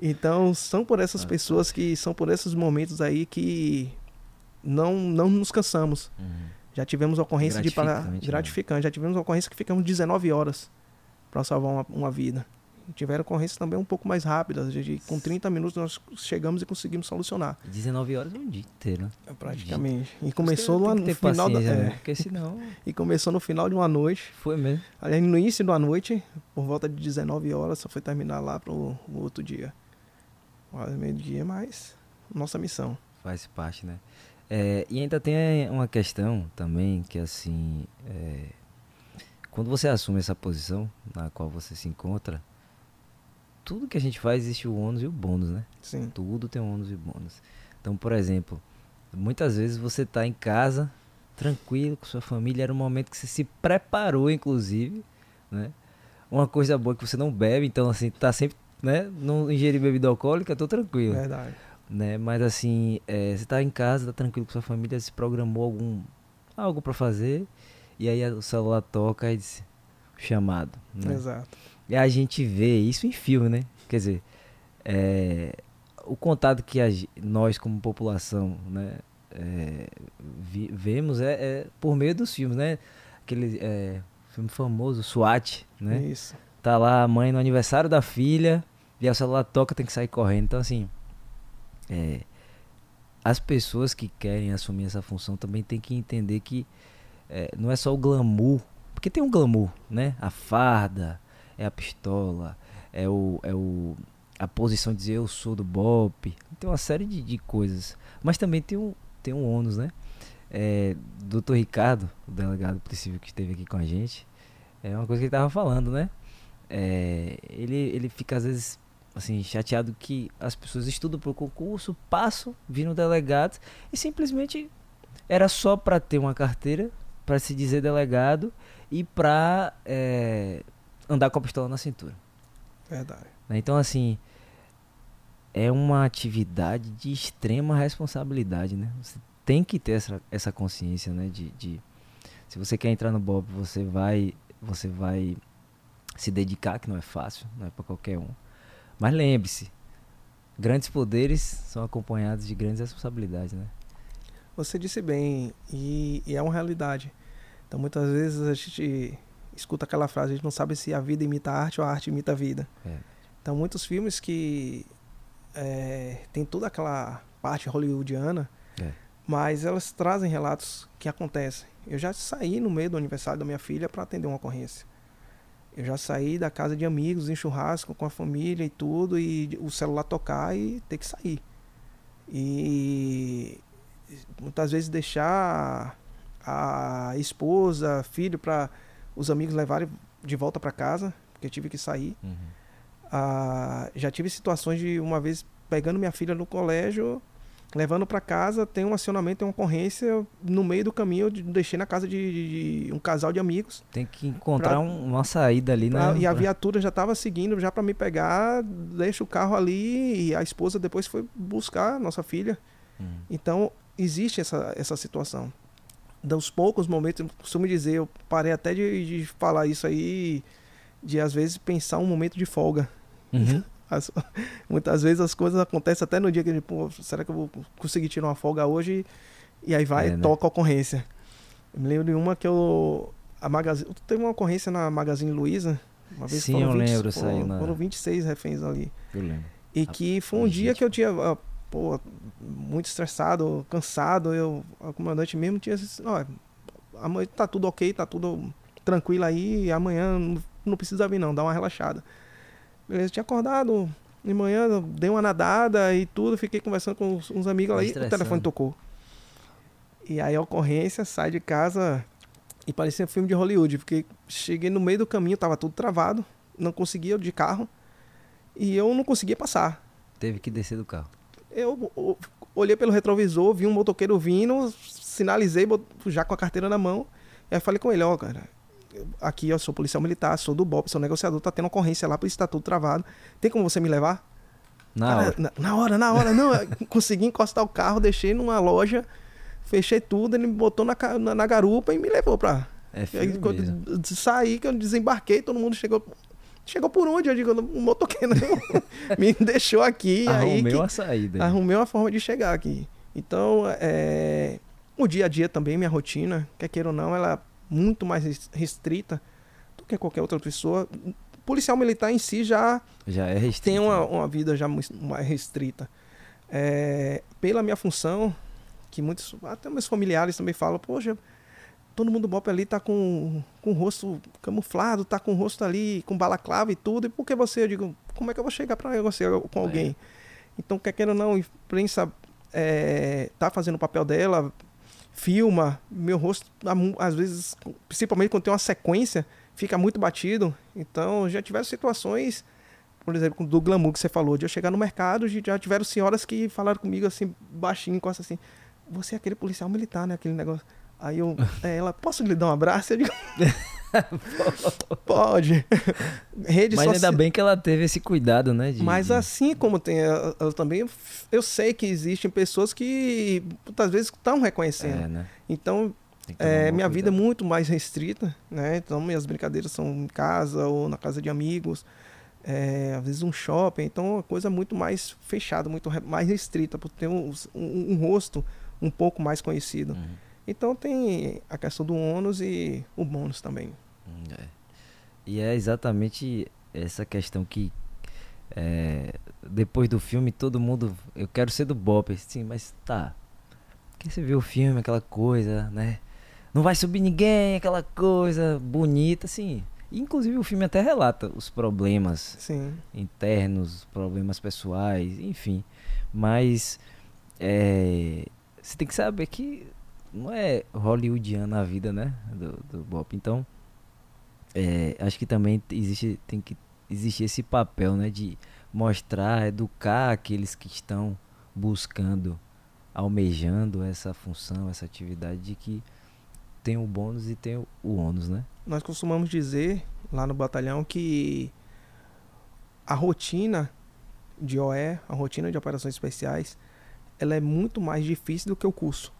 Então, são por essas ah, pessoas que são por esses momentos aí que não não nos cansamos. Uhum. Já tivemos ocorrência gratificante, de gratificante, né? já tivemos ocorrência que ficamos 19 horas para salvar uma, uma vida tiveram ocorrências também um pouco mais rápidas. De, com 30 minutos nós chegamos e conseguimos solucionar. 19 horas é um dia inteiro. É, praticamente. E começou no, no final da, é, né? Porque senão... e começou no final de uma noite. Foi mesmo. Aliás, no início da noite, por volta de 19 horas, só foi terminar lá para o outro dia. Quase meio-dia, mas nossa missão. Faz parte, né? É, e ainda tem uma questão também que assim. É, quando você assume essa posição na qual você se encontra, tudo que a gente faz existe o ônus e o bônus, né? Sim. Tudo tem ônus e bônus. Então, por exemplo, muitas vezes você está em casa, tranquilo, com sua família, era um momento que você se preparou, inclusive, né? Uma coisa boa é que você não bebe, então assim, tá sempre, né? Não ingerir bebida alcoólica, tô tranquilo. Verdade. Né? Mas assim, é, você tá em casa, tá tranquilo com sua família, se programou algum algo para fazer, e aí o celular toca e diz chamado, né? Exato. E a gente vê isso em filme, né? Quer dizer, é, o contato que a, nós como população, né, é, vi, vemos é, é, por meio dos filmes, né? Aquele é, filme famoso, SWAT, né? Isso. Tá lá a mãe no aniversário da filha, e o celular toca, tem que sair correndo. Então, assim, é, as pessoas que querem assumir essa função também tem que entender que é, não é só o glamour, porque tem um glamour, né? A farda, é a pistola, é o, é o a posição de dizer eu sou do BOP, tem uma série de, de coisas. Mas também tem um, tem um ônus, né? É, Doutor Ricardo, o delegado possível que esteve aqui com a gente, é uma coisa que ele estava falando, né? É, ele, ele fica às vezes assim, chateado que as pessoas estudam para o concurso, passam, viram delegados e simplesmente era só para ter uma carteira, para se dizer delegado e para é, andar com a pistola na cintura. Verdade. Né? Então, assim, é uma atividade de extrema responsabilidade, né? Você tem que ter essa, essa consciência, né? De, de se você quer entrar no Bob, você vai, você vai se dedicar, que não é fácil, não é para qualquer um. Mas lembre-se, grandes poderes são acompanhados de grandes responsabilidades, né? Você disse bem, e, e, é uma realidade. Então muitas vezes a gente escuta aquela frase, a gente não sabe se a vida imita a arte ou a arte imita a vida. É. Então muitos filmes que é, tem toda aquela parte hollywoodiana, é. mas elas trazem relatos que acontecem. Eu já saí no meio do aniversário da minha filha para atender uma ocorrência. Eu já saí da casa de amigos em churrasco com a família e tudo, e o celular tocar e ter que sair. E muitas vezes deixar a esposa, filho, para os amigos levarem de volta para casa, porque eu tive que sair. Uhum. Ah, já tive situações de uma vez pegando minha filha no colégio, levando para casa, tem um acionamento, tem uma ocorrência, no meio do caminho eu deixei na casa de, de um casal de amigos. Tem que encontrar pra, uma saída ali, né? E a viatura já estava seguindo já para me pegar, deixa o carro ali e a esposa depois foi buscar nossa filha. Hum. Então, existe essa, essa situação. Dos poucos momentos, eu costumo dizer, eu parei até de, de falar isso aí, de às vezes pensar um momento de folga. Uhum. As, muitas vezes as coisas acontecem até no dia que a gente, pô, será que eu vou conseguir tirar uma folga hoje? E aí vai, é, né? toca a ocorrência. Eu me lembro de uma que eu. A Magazine. Teve uma ocorrência na Magazine Luiza. Uma vez Sim, eu 20, lembro, pô, aí na... Foram 26 reféns ali. Eu lembro. E que foi um dia que eu tinha. Ah, pô, muito estressado, cansado. Eu, a comandante mesmo tinha assim, ó, amanhã tá tudo ok, tá tudo tranquilo aí, amanhã não, não precisa vir não, dá uma relaxada. Beleza, tinha acordado de manhã, dei uma nadada e tudo, fiquei conversando com uns, uns amigos aí, o telefone tocou. E aí a ocorrência, sai de casa e parecia um filme de Hollywood, porque cheguei no meio do caminho, tava tudo travado, não conseguia de carro e eu não conseguia passar. Teve que descer do carro. Eu, eu olhei pelo retrovisor, vi um motoqueiro vindo, sinalizei já com a carteira na mão, e aí falei com ele, ó, oh, cara, aqui eu sou policial militar, sou do BOP, sou negociador, tá tendo ocorrência lá, por isso tá tudo travado. Tem como você me levar? Na Cara, hora. Na, na, hora, na hora. Não, consegui encostar o carro, deixei numa loja, fechei tudo, ele me botou na, na, na garupa e me levou pra... É aí, quando saí, que eu desembarquei, todo mundo chegou... Chegou por onde? Eu digo, um motoqueiro me deixou aqui. Arrumei aí uma saída. Arrumei uma forma de chegar aqui. Então, é, o dia a dia também, minha rotina, quer queira ou não, ela muito mais restrita do que qualquer outra pessoa. O policial militar em si já, já é restrita. tem uma, uma vida já mais restrita. É, pela minha função, que muitos, até meus familiares também falam, poxa, todo mundo bop ali tá com, com o rosto camuflado, tá com o rosto ali com balaclava e tudo, e por que você? Eu digo, como é que eu vou chegar para você com é. alguém? É. Então, quer queira ou não, a imprensa é, tá fazendo o papel dela, filma, meu rosto, às vezes, principalmente quando tem uma sequência, fica muito batido. Então, já tiveram situações, por exemplo, do glamour que você falou, de eu chegar no mercado, já tiveram senhoras que falaram comigo assim, baixinho, costa assim, você é aquele policial militar, né? Aquele negócio. Aí eu, é, ela, posso lhe dar um abraço? Eu digo, Pode. Rede Mas ainda bem que ela teve esse cuidado, né? De, Mas assim como tem, eu, eu, também eu sei que existem pessoas que muitas vezes estão reconhecendo. É, né? Então É, minha vida é muito mais restrita, né? Então minhas brincadeiras são em casa ou na casa de amigos, é, às vezes um shopping. Então é uma coisa muito mais fechada, muito mais restrita, por ter um, um, um rosto um pouco mais conhecido. Uhum. Então tem a questão do ônus e o bônus também. Hum, é. E é exatamente essa questão que é, depois do filme todo mundo. Eu quero ser do Bob. Sim, mas tá. Porque você viu o filme, aquela coisa, né? Não vai subir ninguém, aquela coisa bonita, assim. Inclusive o filme até relata os problemas Sim. internos, problemas pessoais, enfim. Mas é, você tem que saber que não é hollywoodiana a vida, né? Do, do Bob. Então, é, acho que também existe, tem que existir esse papel, né? De mostrar, educar aqueles que estão buscando, almejando essa função, essa atividade de que tem o bônus e tem o ônus, né? Nós costumamos dizer lá no batalhão que a rotina de OE, a rotina de operações especiais, ela é muito mais difícil do que o curso.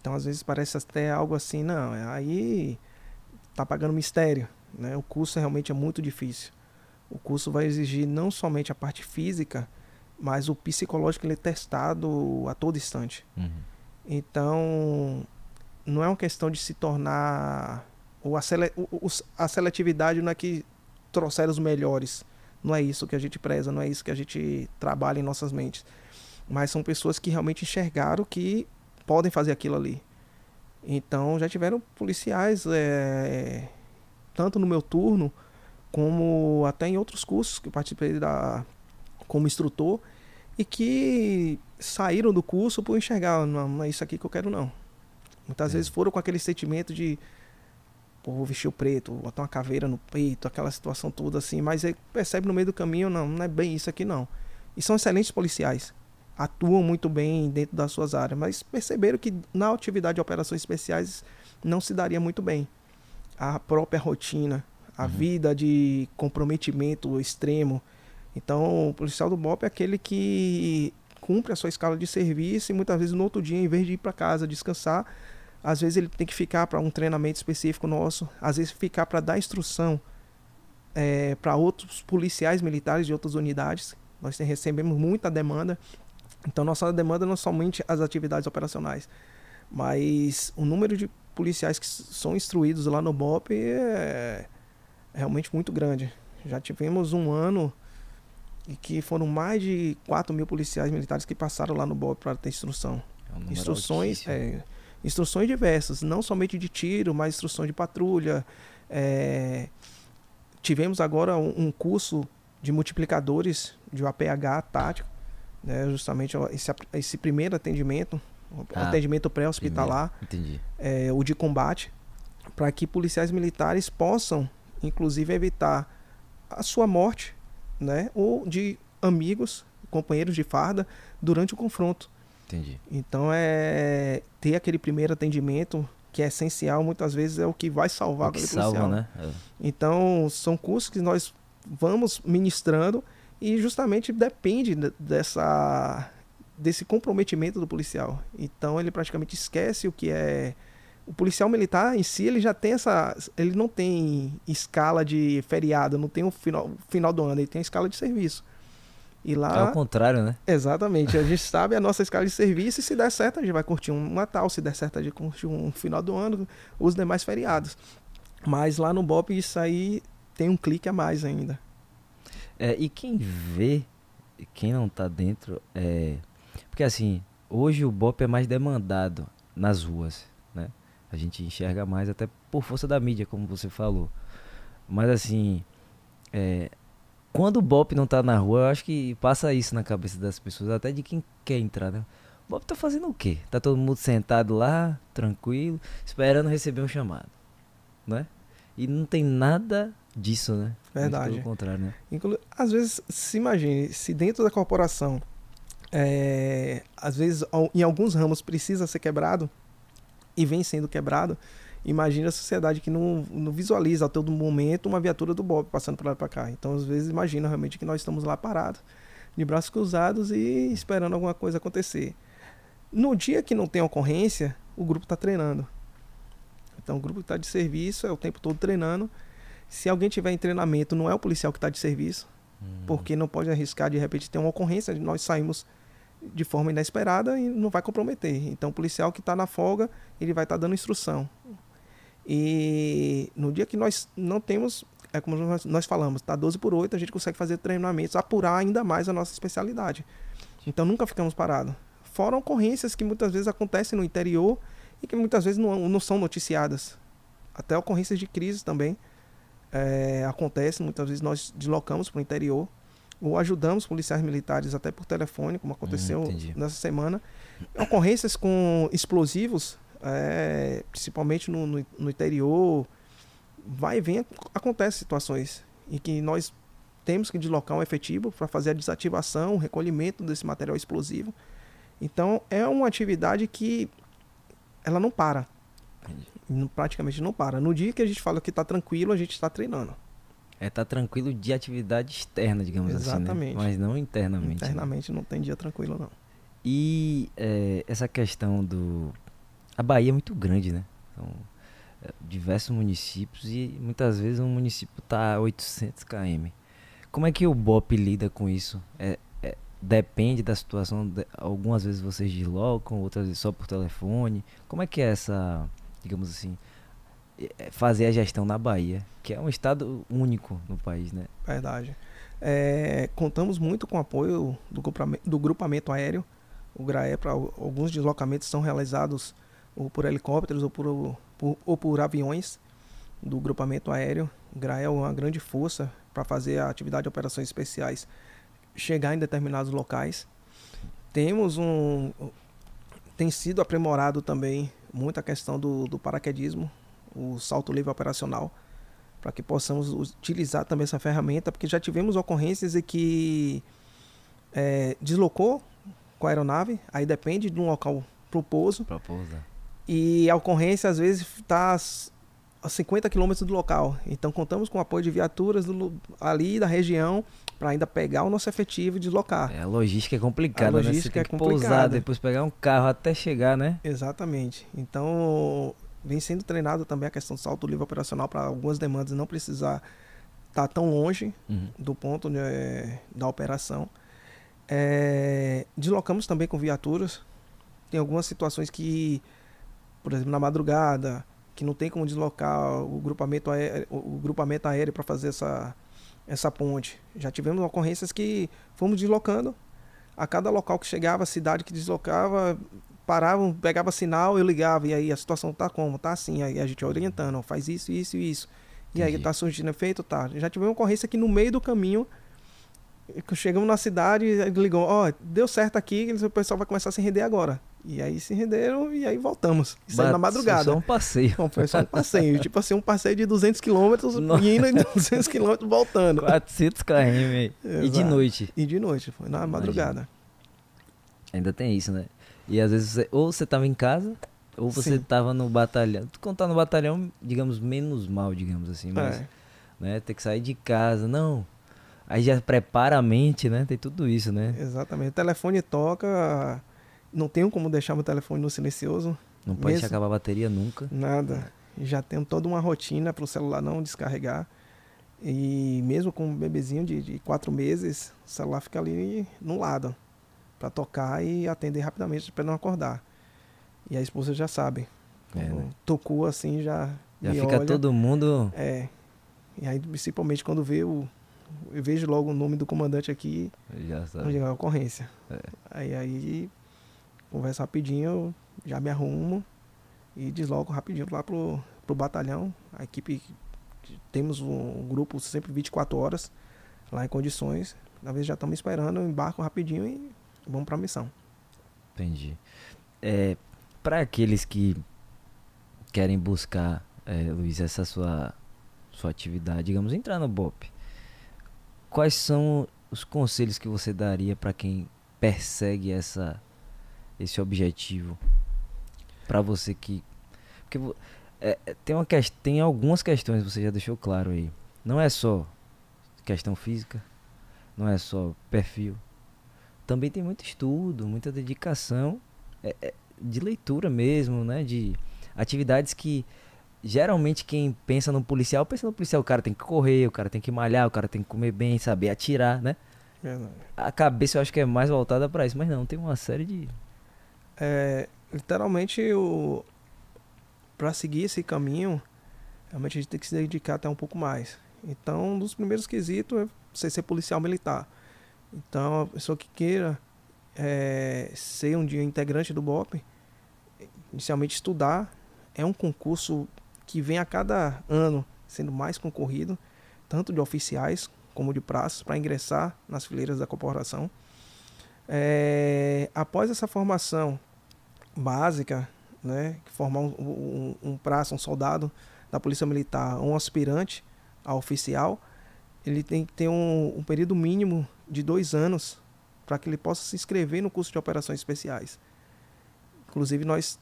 Então às vezes parece até algo assim, não, aí tá pagando mistério, né? O curso realmente é muito difícil. O curso vai exigir não somente a parte física, mas o psicológico ele é testado a todo instante. Uhum. Então, não é uma questão de se tornar. Ou a, sele, o, a seletividade não é que trouxer os melhores. Não é isso que a gente preza, não é isso que a gente trabalha em nossas mentes. Mas são pessoas que realmente enxergaram que podem fazer aquilo ali. Então já tiveram policiais, é, tanto no meu turno, como até em outros cursos que eu participei da, como instrutor, e que saíram do curso por enxergar, não, não é isso aqui que eu quero não. Muitas é. vezes foram com aquele sentimento de pô, vou vestir o preto, vou botar uma caveira no peito, aquela situação toda assim, mas aí percebe no meio do caminho, não, não é bem isso aqui não. E são excelentes policiais, atuam muito bem dentro das suas áreas, mas perceberam que na atividade de operações especiais não se daria muito bem. A própria rotina, a uhum. vida de comprometimento extremo. Então, o policial do BOP é aquele que cumpre a sua escala de serviço e muitas vezes no outro dia, em vez de ir para casa descansar, às vezes ele tem que ficar para um treinamento específico nosso, às vezes ficar para dar instrução é, para outros policiais militares de outras unidades. Nós recebemos muita demanda. Então, nossa demanda não é somente as atividades operacionais, mas o número de policiais que são instruídos lá no BOP é realmente muito grande. Já tivemos um ano e que foram mais de 4 mil policiais militares que passaram lá no BOP para ter instrução. É um instruções, é, instruções diversas, não somente de tiro, mas instrução de patrulha. É, tivemos agora um, um, curso de multiplicadores de APH tático, né, justamente esse, esse primeiro atendimento, ah, atendimento pré-hospitalar, é, o de combate, para que policiais militares possam, inclusive, evitar a sua morte, né, ou de amigos, companheiros de farda, durante o confronto. Entendi. Então é ter aquele primeiro atendimento que é essencial, muitas vezes é o que vai salvar o que salva, policial. né? É. Então são cursos que nós vamos ministrando e justamente depende dessa desse comprometimento do policial. Então ele praticamente esquece o que é o policial militar em si, ele já tem essa ele não tem escala de feriado, não tem o final, final do ano, ele tem a escala de serviço. E lá. É o contrário, né? Exatamente. A gente sabe a nossa escala de serviço e se der certo, a gente vai curtir um Natal, se der certo, a gente curtir um final do ano, os demais feriados. Mas lá no BOP isso aí tem um clique a mais ainda. É, e quem vê, quem não tá dentro, é. Porque assim, hoje o BOP é mais demandado nas ruas, né? A gente enxerga mais até por força da mídia, como você falou. Mas assim, é, quando o Bop não tá na rua, eu acho que passa isso na cabeça das pessoas, até de quem quer entrar, né? O Bop tá fazendo o quê? Tá todo mundo sentado lá, tranquilo, esperando receber um chamado, né? E não tem nada disso, né? Verdade. Muito pelo contrário, né? Inclu às vezes, se imagine, se dentro da corporação, é, às vezes em alguns ramos precisa ser quebrado e vem sendo quebrado, imagina a sociedade que não, não visualiza a todo momento uma viatura do Bob passando para lá para cá. Então, às vezes, imagina realmente que nós estamos lá parados, de braços cruzados e esperando alguma coisa acontecer. No dia que não tem ocorrência, o grupo está treinando. Então o grupo que está de serviço é o tempo todo treinando. Se alguém tiver em treinamento, não é o policial que está de serviço, Hum. porque não pode arriscar de repente ter uma ocorrência, nós saímos de forma inesperada e não vai comprometer. Então o policial que está na folga, ele vai estar dando instrução. E no dia que nós não temos, é como nós, nós falamos, tá 12 por 8, a gente consegue fazer treinamentos, apurar ainda mais a nossa especialidade. Então nunca ficamos parados. Fora ocorrências que muitas vezes acontecem no interior e que muitas vezes não, não são noticiadas. Até ocorrências de crise também é, acontecem. Muitas vezes nós deslocamos para o interior ou ajudamos policiais militares até por telefone, como aconteceu Hum, nessa semana. Ocorrências com explosivos, é, principalmente no, no, no interior, vai e vem, acontece situações em que nós temos que deslocar um efetivo para fazer a desativação, o recolhimento desse material explosivo. Então é uma atividade que ela não para. Entendi. Praticamente não para. No dia que a gente fala que está tranquilo, a gente está treinando. É tá tranquilo de atividade externa, digamos assim, Exatamente. né? Mas não internamente. né? Internamente não tem dia tranquilo, não. E é, essa questão do. A Bahia é muito grande, né? São é, diversos municípios e muitas vezes um município tá a 800 km. Como é que o BOP lida com isso? É, é, depende da situação. de- algumas vezes vocês deslocam, outras vezes só por telefone. Como é que é essa, digamos assim, é, é, fazer a gestão na Bahia, que é um estado único no país, né? Verdade. É, contamos muito com o apoio do grupamento, do grupamento aéreo, o GRAE, para alguns deslocamentos são realizados ou por helicópteros ou por, por- ou por aviões do grupamento aéreo. O GRAE é uma grande força para fazer a atividade de operações especiais chegar em determinados locais. Temos um. Tem sido aprimorado também muito a questão do, do paraquedismo, o salto livre operacional para que possamos utilizar também essa ferramenta, porque já tivemos ocorrências em que é, deslocou com a aeronave, aí depende de um local para o pouso, Pra pousar. e a ocorrência às vezes está a 50 quilômetros do local. Então contamos com o apoio de viaturas do ali da região para ainda pegar o nosso efetivo e deslocar. É, a logística é complicada, né? Você logística tem é que pousar, complicada. depois pegar um carro até chegar, né? Exatamente. Então, vem sendo treinado também a questão do salto livre operacional para algumas demandas não precisar estar tão longe Uhum. do ponto né, da operação. É, deslocamos também com viaturas. Tem algumas situações que, por exemplo, na madrugada, que não tem como deslocar o grupamento aéreo, o grupamento aéreo para fazer essa, essa ponte. Já tivemos ocorrências que fomos deslocando. A cada local que chegava, cidade que deslocava, paravam, pegava sinal, eu ligava, e aí a situação tá como? Tá assim, aí a gente orientando, ó, faz isso, isso e isso. E aí Entendi. tá surgindo efeito? Tá. Já tivemos ocorrência que no meio do caminho, chegamos na cidade, ligou, ó, deu certo aqui, o pessoal vai começar a se render agora. E aí se renderam e aí voltamos. Isso aí na madrugada. Só um passeio. Bom, foi só um passeio, tipo assim, um passeio de 200 quilômetros, indo e 200 quilômetros voltando. 400 km. aí. E de noite. E de noite, foi na Imagina. madrugada. Ainda tem isso, né? E às vezes você, ou você tava em casa, ou você Sim. tava no batalhão. Quando tá no batalhão, digamos, menos mal, digamos assim. Mas, É, né, ter que sair de casa, não. Aí já prepara a mente, né? Tem tudo isso, né? exatamente. O telefone toca, não tenho como deixar meu telefone no silencioso, Não pode Mesmo- acabar a bateria nunca. nada. Já tenho toda uma rotina para o celular não descarregar. E mesmo com um bebezinho de, de quatro meses, o celular fica ali no lado para tocar e atender rapidamente para não acordar. E a esposa já sabe. É, né? Tocou assim já. Já fica olha. todo mundo. É. E aí, principalmente quando vê o. Eu vejo logo o nome do comandante aqui, Já onde sabe. é a ocorrência. É. Aí aí conversa rapidinho, já me arrumo e desloco rapidinho lá pro, pro batalhão. A equipe temos um grupo sempre 24 horas lá em condições. Às vezes já estamos esperando, eu embarco rapidinho e vamos pra missão. Entendi. É, para aqueles que querem buscar, é, Luiz, essa sua, sua atividade, digamos, entrar no BOP, quais são os conselhos que você daria para quem persegue essa, esse objetivo? Para você que. Porque é, é, tem, uma, tem algumas questões, você já deixou claro aí. Não é só questão física, não é só perfil. Também tem muito estudo, muita dedicação. É, é, de leitura mesmo, né? De atividades que geralmente quem pensa no policial, pensa no policial, o cara tem que correr, o cara tem que malhar, o cara tem que comer bem, saber atirar, né? Verdade. A cabeça eu acho que é mais voltada para isso, mas não, tem uma série de É, literalmente, o... para seguir esse caminho, realmente a gente tem que se dedicar até um pouco mais. Então, um dos primeiros quesitos é você ser policial militar. Então, a pessoa que queira é, ser um dia integrante do BOP, inicialmente estudar, é um concurso que vem a cada ano sendo mais concorrido, tanto de oficiais como de praças, para ingressar nas fileiras da corporação. É, após essa formação básica, né, formar um, um, um praça, um soldado da Polícia Militar, um aspirante a oficial, ele tem que ter um, um período mínimo de dois anos para que ele possa se inscrever no curso de operações especiais. Inclusive, nós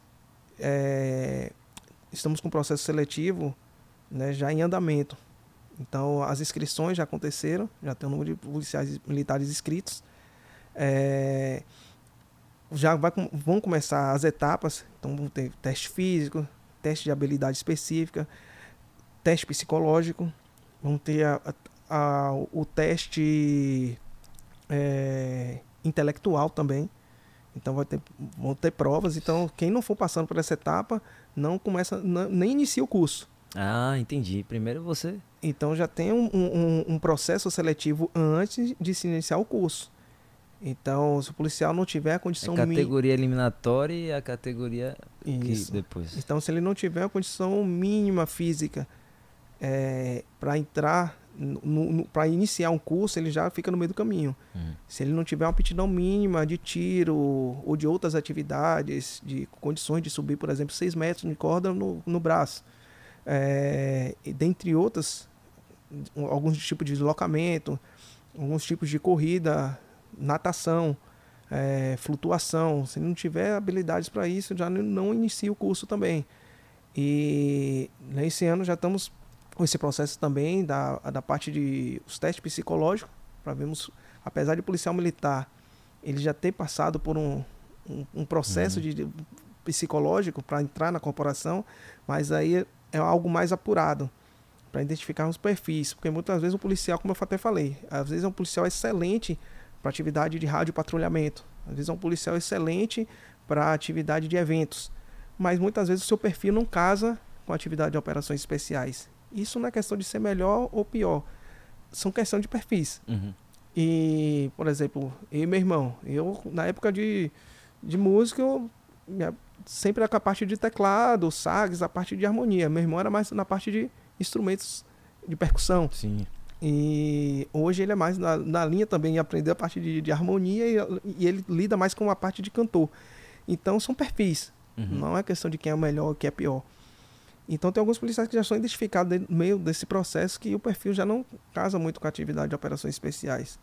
é, estamos com o processo seletivo né, já em andamento. Então, as inscrições já aconteceram, já tem o número de policiais militares inscritos. É, já vai, vão começar as etapas, então vão ter teste físico, teste de habilidade específica, teste psicológico, vão ter a- a- a- o teste é, intelectual também. Então vai ter, vão ter provas. Então quem não for passando por essa etapa não começa, não- nem inicia o curso. Ah, entendi. Primeiro você Então já tem um, um- um processo seletivo antes de se iniciar o curso. Então, se o policial não tiver a é condição mínima. categoria eliminatória e a categoria que Isso. depois. Então, se ele não tiver a condição mínima física para entrar, para iniciar um curso, ele já fica no meio do caminho. Hum. Se ele não tiver uma aptidão mínima de tiro ou de outras atividades, de condições de subir, por exemplo, 6 metros de corda no, no braço, é, e dentre outras, alguns tipos de deslocamento, alguns tipos de corrida, natação, é, flutuação. Se não tiver habilidades para isso, já não- inicia o curso também. E nesse ano já estamos com esse processo também da, da parte de os testes psicológicos, para vermos, apesar de policial militar, ele já ter passado por um, um, um processo Uhum. de, de psicológico para entrar na corporação, mas aí é algo mais apurado para identificar os perfis, porque muitas vezes o policial, como eu até falei, às vezes é um policial excelente para atividade de rádio patrulhamento, às vezes é um policial excelente para atividade de eventos, mas muitas vezes o seu perfil não casa com a atividade de operações especiais. Isso não é questão de ser melhor ou pior, são questão de perfis. Uhum. E, por exemplo, eu e meu irmão, eu na época de, de música, eu minha- sempre era com a parte de teclado, sax, a parte de harmonia. Meu irmão era mais na parte de instrumentos de percussão. Sim. E hoje ele é mais na, na linha também, aprender a parte de, de harmonia e, e ele lida mais com a parte de cantor. Então são perfis, Uhum. não é questão de quem é melhor ou quem é pior. Então tem alguns policiais que já são identificados no meio desse processo que o perfil já não casa muito com a atividade de operações especiais.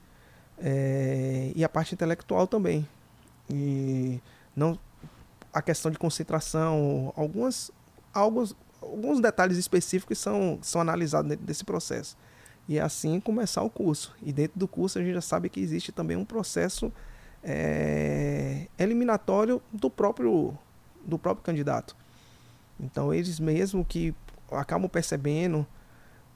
É, e a parte intelectual também. E não a questão de concentração, algumas, alguns, alguns detalhes específicos são, são analisados dentro desse processo. E é assim começar o curso. E dentro do curso a gente já sabe que existe também um processo é, eliminatório do próprio, do próprio candidato. Então eles mesmo que acabam percebendo,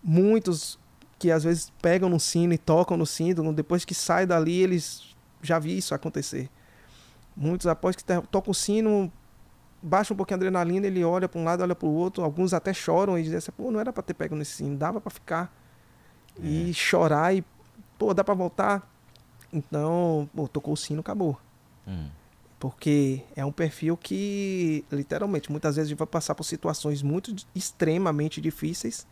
muitos que às vezes pegam no sino e tocam no sino, depois que sai dali eles já vi isso acontecer. Muitos após que tocam o sino, baixa um pouquinho a adrenalina, ele olha para um lado, olha para o outro, alguns até choram e dizem assim, pô, não era para ter pego nesse sino, dava para ficar e chorar e pô, dá para voltar. Então, pô, tocou o sino, acabou. Hum. Porque é um perfil que, literalmente, muitas vezes a gente vai passar por situações muito extremamente difíceis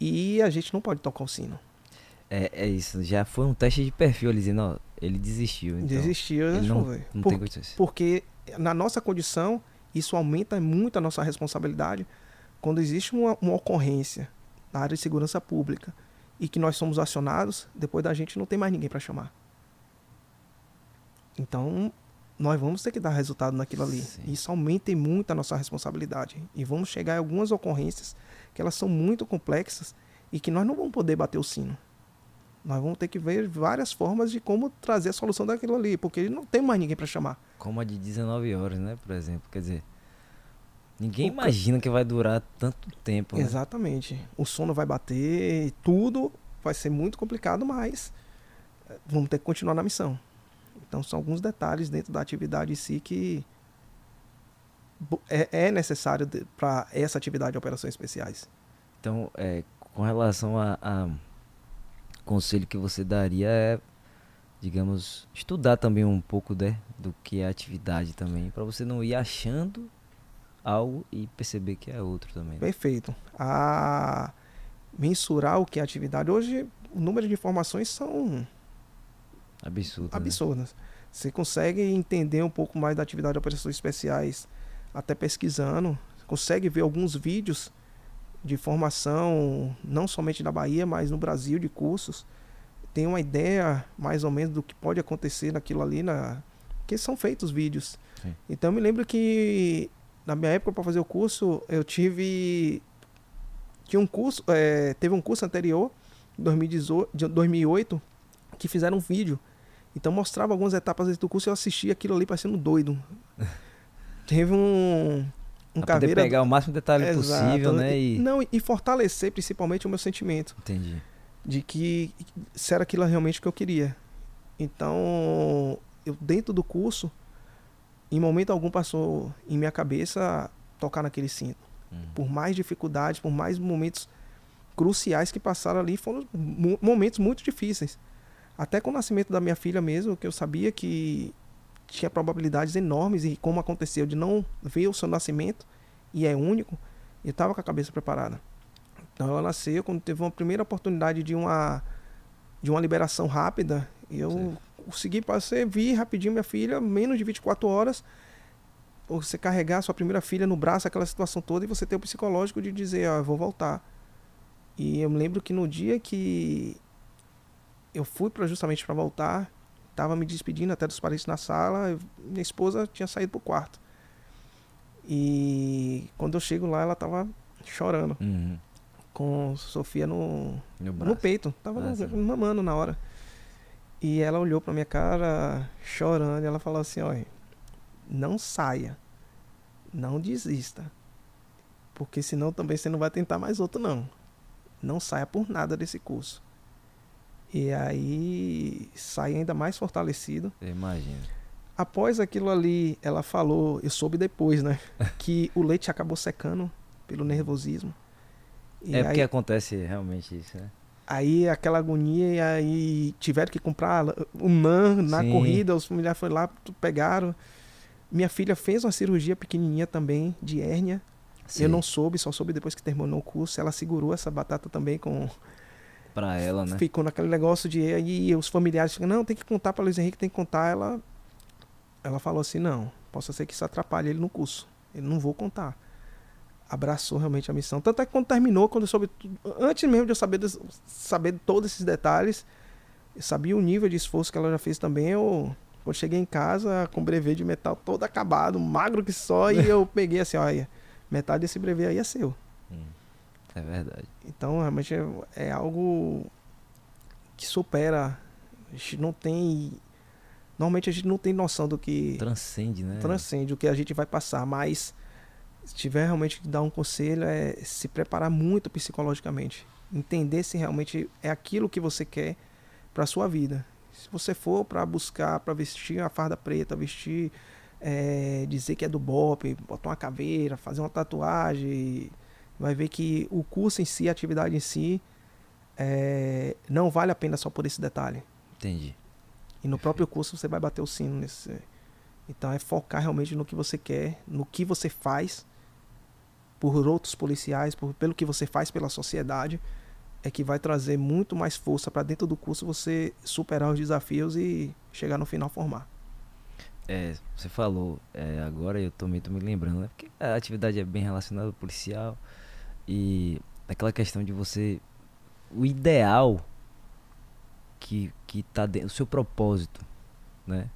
e a gente não pode tocar o sino. É, é isso. Já foi um teste de perfil ali dizendo, ó, ele desistiu. Então, Desistir, ele não, não Por- tem condições. porque na nossa condição, isso aumenta muito a nossa responsabilidade quando existe uma, uma ocorrência na área de segurança pública e que nós somos acionados, depois da gente não tem mais ninguém para chamar. Então, nós vamos ter que dar resultado naquilo ali. Sim. Isso aumenta muito a nossa responsabilidade. E vamos chegar em algumas ocorrências que elas são muito complexas e que nós não vamos poder bater o sino. Nós vamos ter que ver várias formas de como trazer a solução daquilo ali, porque não tem mais ninguém para chamar. Como a de 19 horas, né? Por exemplo. Quer dizer, ninguém imagina que vai durar tanto tempo. Né? Exatamente. O sono vai bater, tudo vai ser muito complicado, mas eh, vamos ter que continuar na missão. Então são alguns detalhes dentro da atividade em si que é, é necessário para essa atividade de operações especiais. Então, é, com relação a, a conselho que você daria é, digamos, estudar também um pouco né, do que é atividade também, para você não ir achando algo e perceber que é outro também. né? Perfeito. A mensurar o que é atividade. Hoje, o número de informações são Absurdo. né? absurdas. Você consegue entender um pouco mais da atividade de operações especiais até pesquisando. Consegue ver alguns vídeos de formação, não somente na Bahia, mas no Brasil, de cursos. Tem uma ideia mais ou menos do que pode acontecer naquilo ali, na... que são feitos vídeos. Sim. Então eu me lembro que na minha época para fazer o curso, eu tive tinha um curso, eh, teve um curso anterior, em 2018, de 2008, que fizeram um vídeo. Então mostrava algumas etapas do curso e eu assistia aquilo ali parecendo doido. Teve um um Pra poder caveira pegar o máximo detalhe possível, né? E... Não, e fortalecer principalmente o meu sentimento Entendi. de que se era aquilo realmente que eu queria. Então, eu dentro do curso, em momento algum passou em minha cabeça tocar naquele cinto. Hum. Por mais dificuldades, por mais momentos cruciais que passaram ali, foram mo- momentos muito difíceis. Até com o nascimento da minha filha mesmo, que eu sabia que tinha probabilidades enormes e como aconteceu de não ver o seu nascimento e é único, eu estava com a cabeça preparada. Então ela nasceu quando teve uma primeira oportunidade de uma de uma liberação rápida, eu Sim. Consegui passei, vi rapidinho minha filha, menos de 24 horas, você carregar sua primeira filha no braço, aquela situação toda e você ter o psicológico de dizer, ó, eu vou voltar. E eu me lembro que no dia que eu fui para justamente para voltar, tava me despedindo até dos parentes na sala, eu- minha esposa tinha saído pro quarto. E quando eu chego lá, ela tava chorando, Uhum. com Sofia no, No no peito, tava Ah, mamando na hora. E ela olhou pra minha cara, chorando, e ela falou assim, olha, não saia, não desista, porque senão também você não vai tentar mais outro não. Não saia por nada desse curso. E aí saí ainda mais fortalecido. Eu imagino. Após aquilo ali, ela falou, eu soube depois, né, que o leite acabou secando pelo nervosismo. E é aí- porque acontece realmente isso, né? Aí aquela agonia, e aí tiveram que comprar um NAN na Sim. corrida, os familiares foram lá, pegaram. Minha filha fez uma cirurgia pequenininha também, de hérnia. Eu não soube, só soube depois que terminou o curso. Ela segurou essa batata também com... Pra ela, né? Ficou naquele negócio de... Aí os familiares ficam, não, tem que contar para Luiz Henrique, tem que contar. Ela, ela falou assim, não, possa ser que isso atrapalhe ele no curso. Ele não vou contar. Abraçou realmente a missão. Tanto é que quando terminou, quando eu soube... tudo- Antes mesmo de eu saber, dos- saber de todos esses detalhes, eu sabia o nível de esforço que ela já fez também. Eu, quando cheguei em casa, com o brevet de metal todo acabado, magro que só, e eu peguei assim, olha, metade desse brevet aí é seu. Hum, É verdade. Então, realmente é, é algo que supera. A gente não tem. Normalmente a gente não tem noção do que Transcende, né? transcende, o que a gente vai passar, mas se tiver realmente que dar um conselho é se preparar muito psicologicamente. Entender se realmente é aquilo que você quer para sua vida. Se você for para buscar, para vestir a farda preta, vestir, é, dizer que é do BOP, botar uma caveira, fazer uma tatuagem, vai ver que o curso em si, a atividade em si, é, não vale a pena só por esse detalhe. Entendi. E no próprio curso você vai bater o sino nesse. Então é focar realmente no que você quer, no que você faz por outros policiais, por, pelo que você faz pela sociedade, é que vai trazer muito mais força para dentro do curso você superar os desafios e chegar no final formar. É, você falou, é, agora eu também tô me lembrando, né? Porque a atividade é bem relacionada ao policial e aquela questão de você. O ideal que, que tá dentro. O seu propósito, né?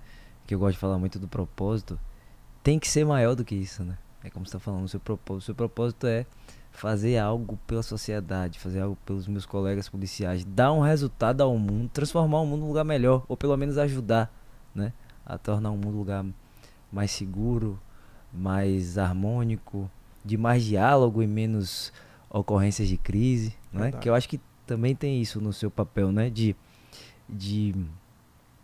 Que eu gosto de falar muito do propósito, tem que ser maior do que isso, né? É como você tá falando, o seu propósito. O seu propósito é fazer algo pela sociedade, fazer algo pelos meus colegas policiais, dar um resultado ao mundo, transformar o mundo num lugar melhor, ou pelo menos ajudar, né? A tornar o mundo um lugar mais seguro, mais harmônico, de mais diálogo e menos ocorrências de crise, né? Que eu acho que também tem isso no seu papel, né? De, de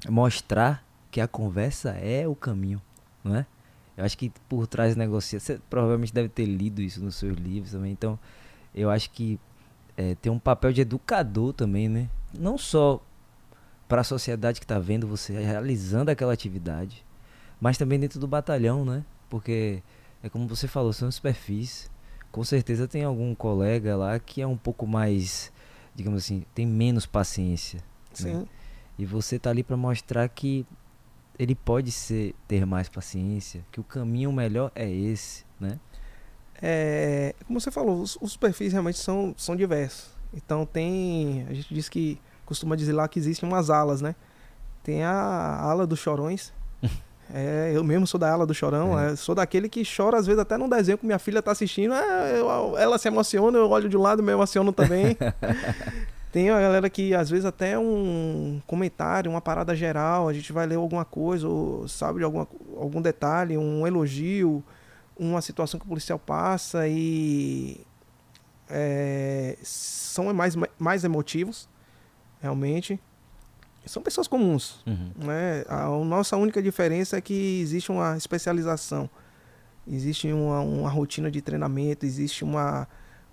mostrar que a conversa é o caminho, não é? Eu acho que por trás negocia. Você provavelmente deve ter lido isso nos seus livros também. Então, eu acho que é, tem um papel de educador também, né? Não só para a sociedade que está vendo você realizando aquela atividade, mas também dentro do batalhão, né? Porque é como você falou, são os perfis. Com certeza tem algum colega lá que é um pouco mais, digamos assim, tem menos paciência. Né? Sim. Né? E você tá ali para mostrar que ele pode ser ter mais paciência, que o caminho melhor é esse, né? É, como você falou, os, os, perfis realmente são, são diversos. Então tem, a gente diz que costuma dizer lá que existem umas alas, né? Tem a ala dos chorões. é, eu mesmo sou da ala do chorão, é. É, sou daquele que chora às vezes até num desenho que minha filha tá assistindo, é, eu, ela se emociona, eu olho de um lado, me emociono também. Tem a galera que às vezes até um comentário, uma parada geral, a gente vai ler alguma coisa, ou sabe de alguma, algum detalhe, um elogio, uma situação que o policial passa e é, são mais, mais emotivos, realmente. São pessoas comuns. Uhum. Né? A, a nossa única diferença é que existe uma especialização, existe uma, uma rotina de treinamento, existe uma,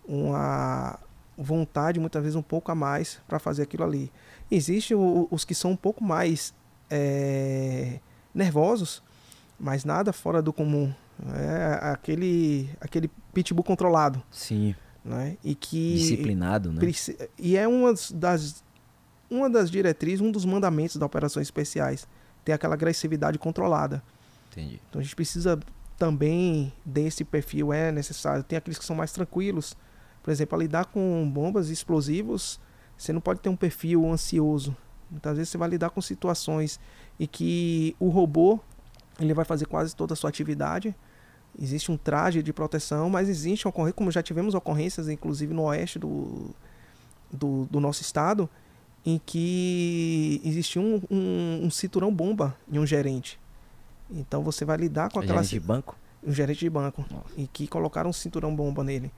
uma vontade, muitas vezes um pouco a mais para fazer aquilo ali. Existem os que são um pouco mais é, nervosos, mas nada fora do comum. É aquele, aquele pitbull controlado. Sim. Né? E que disciplinado, né? E é uma das uma das diretrizes, um dos mandamentos das operações especiais, ter aquela agressividade controlada. Entendi. Então a gente precisa também desse perfil é necessário. Tem aqueles que são mais tranquilos, por exemplo, a lidar com bombas e explosivos, você não pode ter um perfil ansioso. Muitas vezes você vai lidar com situações em que o robô ele vai fazer quase toda a sua atividade. Existe um traje de proteção, mas existe ocorrência, como já tivemos ocorrências, inclusive no oeste do, do, do nosso estado, em que existia um, um, um, cinturão bomba em um gerente. Então você vai lidar com aquela. Gerente de banco? Um gerente de banco. Nossa. E que colocaram um cinturão bomba nele.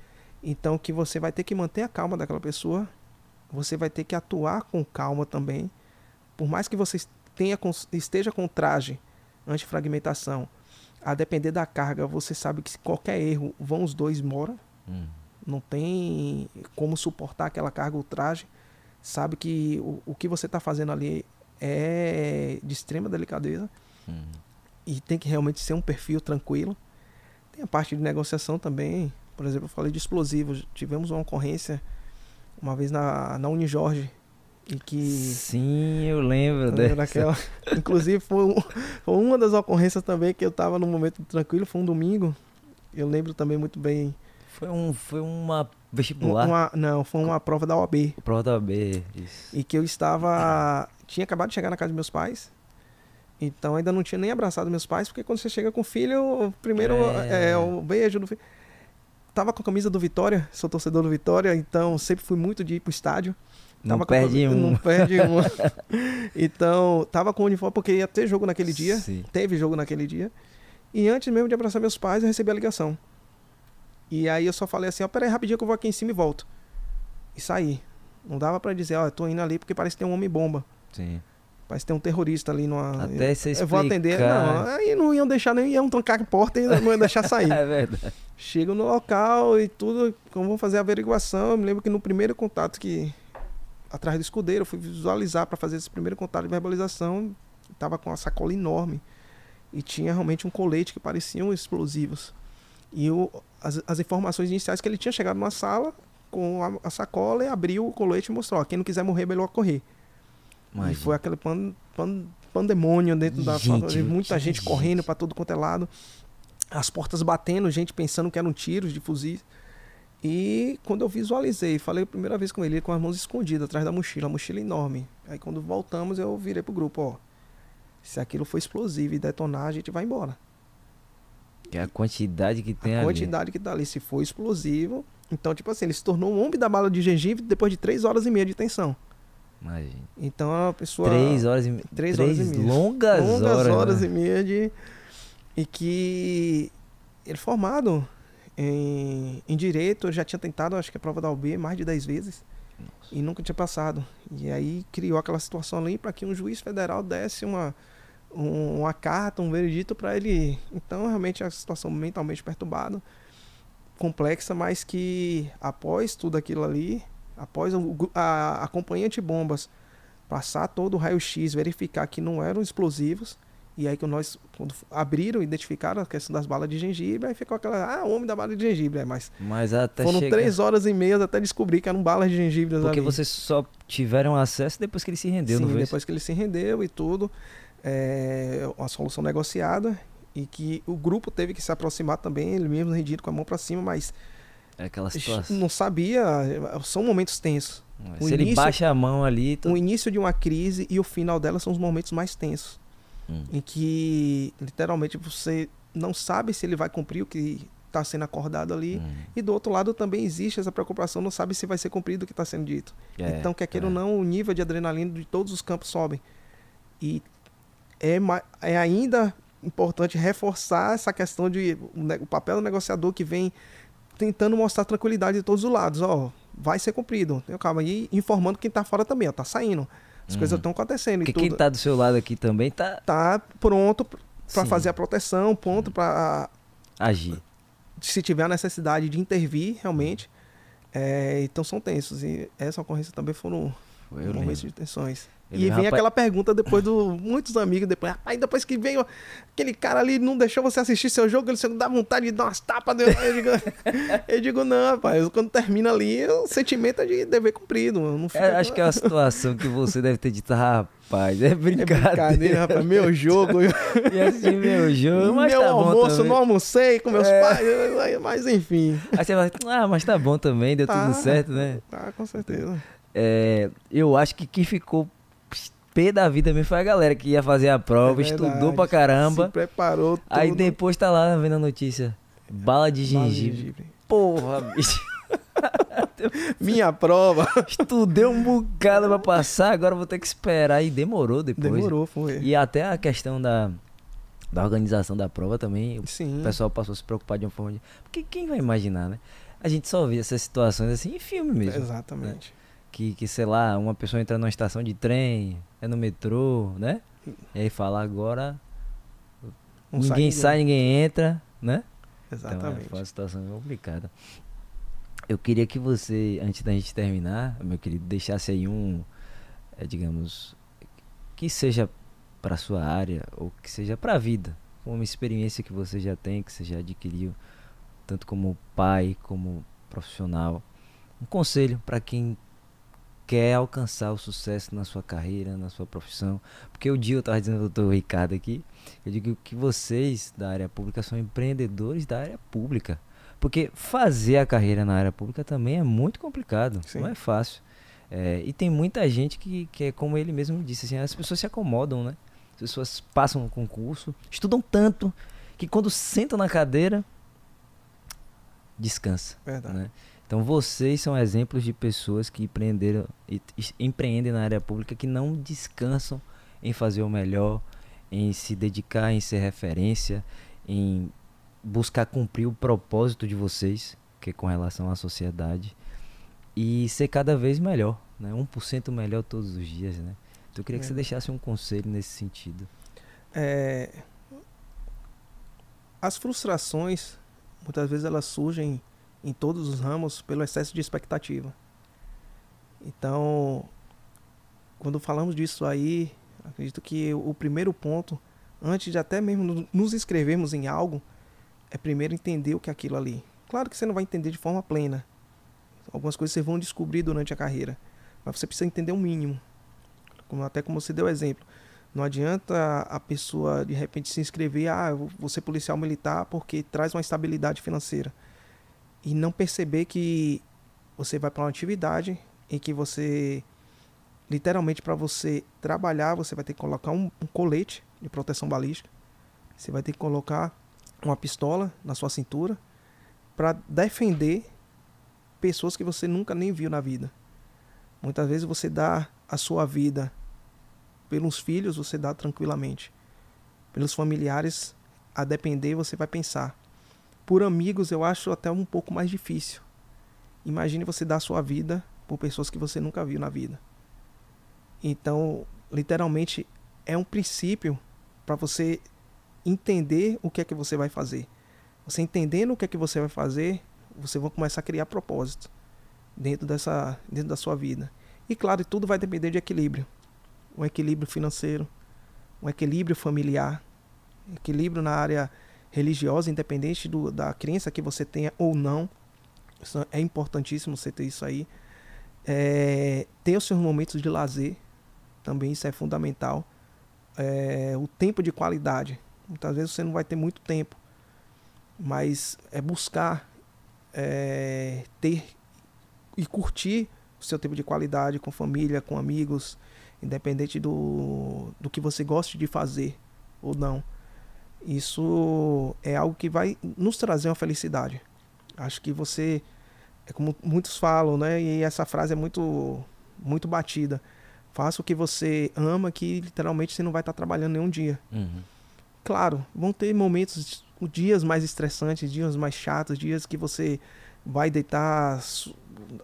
Então que você vai ter que manter a calma daquela pessoa, você vai ter que atuar com calma também. Por mais que você tenha, esteja com traje antifragmentação, a depender da carga, você sabe que se qualquer erro, vão os dois embora. Hum. Não tem como suportar aquela carga, o traje. Sabe que o, o que você está fazendo ali é de extrema delicadeza. Hum. E tem que realmente ser um perfil tranquilo. Tem a parte de negociação também. Por exemplo, eu falei de explosivos. Tivemos uma ocorrência uma vez na, na Unijorge. E que. Sim, eu lembro dessa. Daquela, inclusive, foi, um, foi uma das ocorrências também que eu estava num momento tranquilo. Foi um domingo. Eu lembro também muito bem. Foi, um, foi uma vestibular? Uma, não, foi uma prova da OAB. Prova da OAB, isso. E que eu estava. Tinha acabado de chegar na casa dos meus pais. Então ainda não tinha nem abraçado meus pais, porque quando você chega com o filho, primeiro é, é o beijo do filho tava com a camisa do Vitória, sou torcedor do Vitória, então sempre fui muito de ir pro estádio. Não tava perde a, um. Não perde um. então, tava com o uniforme porque ia ter jogo naquele dia. Sim. Teve jogo naquele dia. E antes mesmo de abraçar meus pais, eu recebi a ligação. E aí eu só falei assim, ó, oh, peraí rapidinho que eu vou aqui em cima e volto. E saí. Não dava para dizer, ó, oh, eu tô indo ali porque parece que tem um homem bomba. Sim. Parece que tem um terrorista ali numa. Até você Eu vou atender. Não, aí não iam deixar nem iam trancar a porta e não iam deixar sair. é verdade. Chego no local e tudo, como vou fazer a averiguação. Eu me lembro que no primeiro contato que. Atrás do escudeiro, eu fui visualizar para fazer esse primeiro contato de verbalização. Tava com uma sacola enorme. E tinha realmente um colete que pareciam explosivos. E o, as, as informações iniciais que ele tinha chegado numa sala com a, a sacola e abriu o colete e mostrou: ó, quem não quiser morrer, melhor correr. Imagina. E foi aquele pan, pan, pandemônio dentro da gente, muita gente, gente correndo para todo quanto é lado. As portas batendo, gente pensando que eram tiros de fuzis. E quando eu visualizei, falei a primeira vez com ele, com as mãos escondidas atrás da mochila, a mochila enorme. Aí quando voltamos, eu virei pro grupo, ó. Se aquilo for explosivo e detonar, a gente vai embora. Que é a quantidade que tem a ali. A quantidade que tá ali. Se for explosivo. Então, tipo assim, ele se tornou um homem da bala de gengibre depois de três horas e meia de tensão. Imagina. Então a pessoa. Três horas e, três, três horas e meia. longas, longas horas. horas né? e meia de. E que ele formado em, em Direito, já tinha tentado, acho que a prova da UB mais de 10 vezes. Nossa. E nunca tinha passado. E aí criou aquela situação ali para que um juiz federal desse uma, um, uma carta, um veredito para ele. Então, realmente, a situação mentalmente perturbada, complexa, mas que após tudo aquilo ali, após a, a companhia de bombas passar todo o raio-x, verificar que não eram explosivos, e aí que nós quando abriram, identificaram a questão das balas de gengibre, aí ficou aquela, ah, homem da bala de gengibre, é, mas, mas até foram chega... três horas e meia até descobrir que eram balas de gengibre Porque ali. vocês só tiveram acesso depois que ele se rendeu, Sim, não foi depois que ele se rendeu e tudo, é, uma solução negociada, e que o grupo teve que se aproximar também, ele mesmo rendido com a mão para cima, mas é aquela situação. não sabia, são momentos tensos. Se início, ele baixa a mão ali. O início de uma crise e o final dela são os momentos mais tensos. Hum. Em que literalmente você não sabe se ele vai cumprir o que está sendo acordado ali. Hum. E do outro lado também existe essa preocupação, não sabe se vai ser cumprido o que está sendo dito. É, então, quer queira é. ou não, o nível de adrenalina de todos os campos sobe. E é, é ainda importante reforçar essa questão de o papel do negociador que vem tentando mostrar tranquilidade de todos os lados. Ó, vai ser cumprido. Calma, e informando quem está fora também, ó, tá saindo. As uhum. coisas estão acontecendo. Porque quem está do seu lado aqui também tá. Tá pronto para fazer a proteção, pronto para agir. Se tiver a necessidade de intervir, realmente. É, então são tensos. E essa ocorrência também foram momentos de tensões. Ele e vem rapaz... aquela pergunta depois do. Muitos amigos depois. Rapaz, depois que veio aquele cara ali, não deixou você assistir seu jogo, ele não dá vontade de dar umas tapas. Eu digo, eu digo, não, rapaz, quando termina ali, o sentimento é de dever cumprido. Não fica... é, acho que é uma situação que você deve ter dito, rapaz, é brincadeira. É brincadeira, rapaz, meu jogo. e assim, meu jogo, mas meu tá almoço, não almocei com meus é... pais, mas enfim. Aí você vai, ah, mas tá bom também, deu tá, tudo certo, né? Tá, com certeza. É, eu acho que quem ficou pé da vida mesmo foi a galera que ia fazer a prova, é estudou pra caramba. Se preparou tudo. Aí depois tá lá vendo a notícia. Bala de gengibre. Gengibre. Porra, bicho. Minha prova. Estudei um bocado pra passar, agora vou ter que esperar. E demorou depois. Demorou, foi. E até a questão da, da organização da prova também. Sim. O pessoal passou a se preocupar de uma forma de. Porque quem vai imaginar, né? A gente só vê essas situações assim em filme mesmo. Exatamente. Né? Que, que, sei lá, uma pessoa entra numa estação de trem, é no metrô, né? E aí fala agora. Não ninguém sai, sai, ninguém entra, né? Exatamente. Então é uma situação complicada. Eu queria que você, antes da gente terminar, meu querido, deixasse aí um, é, digamos, que seja para sua área ou que seja para a vida, uma experiência que você já tem, que você já adquiriu, tanto como pai, como profissional. Um conselho para quem quer alcançar o sucesso na sua carreira, na sua profissão. Porque o dia eu estava dizendo ao doutor Ricardo aqui, eu digo que vocês da área pública são empreendedores da área pública. Porque fazer a carreira na área pública também é muito complicado, Sim. não é fácil. É, e tem muita gente que, que é como ele mesmo disse, assim, as pessoas se acomodam, né? As pessoas passam no concurso, estudam tanto que quando sentam na cadeira, descansa. Verdade. Né? Então vocês são exemplos de pessoas que empreenderam, empreendem na área pública que não descansam em fazer o melhor, em se dedicar, em ser referência, em buscar cumprir o propósito de vocês, que é com relação à sociedade, e ser cada vez melhor, né? 1% melhor todos os dias, né? Então eu queria que você é. deixasse um conselho nesse sentido. É... As frustrações, muitas vezes elas surgem em todos os ramos pelo excesso de expectativa. Então, quando falamos disso aí, acredito que o primeiro ponto, antes de até mesmo nos inscrevermos em algo, é primeiro entender o que é aquilo ali. Claro que você não vai entender de forma plena. Algumas coisas você vão descobrir durante a carreira, mas você precisa entender o um mínimo. Como, até como você deu exemplo. Não adianta a pessoa de repente se inscrever, ah, eu vou ser policial militar porque traz uma estabilidade financeira e não perceber que você vai para uma atividade em que você literalmente para você trabalhar você vai ter que colocar um, um, colete de proteção balística. Você vai ter que colocar uma pistola na sua cintura para defender pessoas que você nunca nem viu na vida. Muitas vezes você dá a sua vida pelos filhos você dá tranquilamente. Pelos familiares a depender, você vai pensar. Por amigos, eu acho até um pouco mais difícil. Imagine você dar sua vida por pessoas que você nunca viu na vida. Então, literalmente, é um princípio para você entender o que é que você vai fazer. Você entendendo o que é que você vai fazer, você vai começar a criar propósito dentro dessa dentro da sua vida. E claro, tudo vai depender de equilíbrio. Um equilíbrio financeiro, um equilíbrio familiar, equilíbrio na área religiosa, independente do, da crença que você tenha ou não. É importantíssimo você ter isso aí. É, ter os seus momentos de lazer, também isso é fundamental. É, o tempo de qualidade. Muitas vezes você não vai ter muito tempo, mas é buscar é, ter e curtir o seu tempo de qualidade com família, com amigos, independente do, do que você goste de fazer ou não. Isso é algo que vai nos trazer uma felicidade. Acho que você, é como muitos falam, né? E essa frase é muito, muito batida. Faça o que você ama, que literalmente você não vai estar trabalhando nenhum dia. Uhum. Claro, vão ter momentos, dias mais estressantes, dias mais chatos, dias que você vai deitar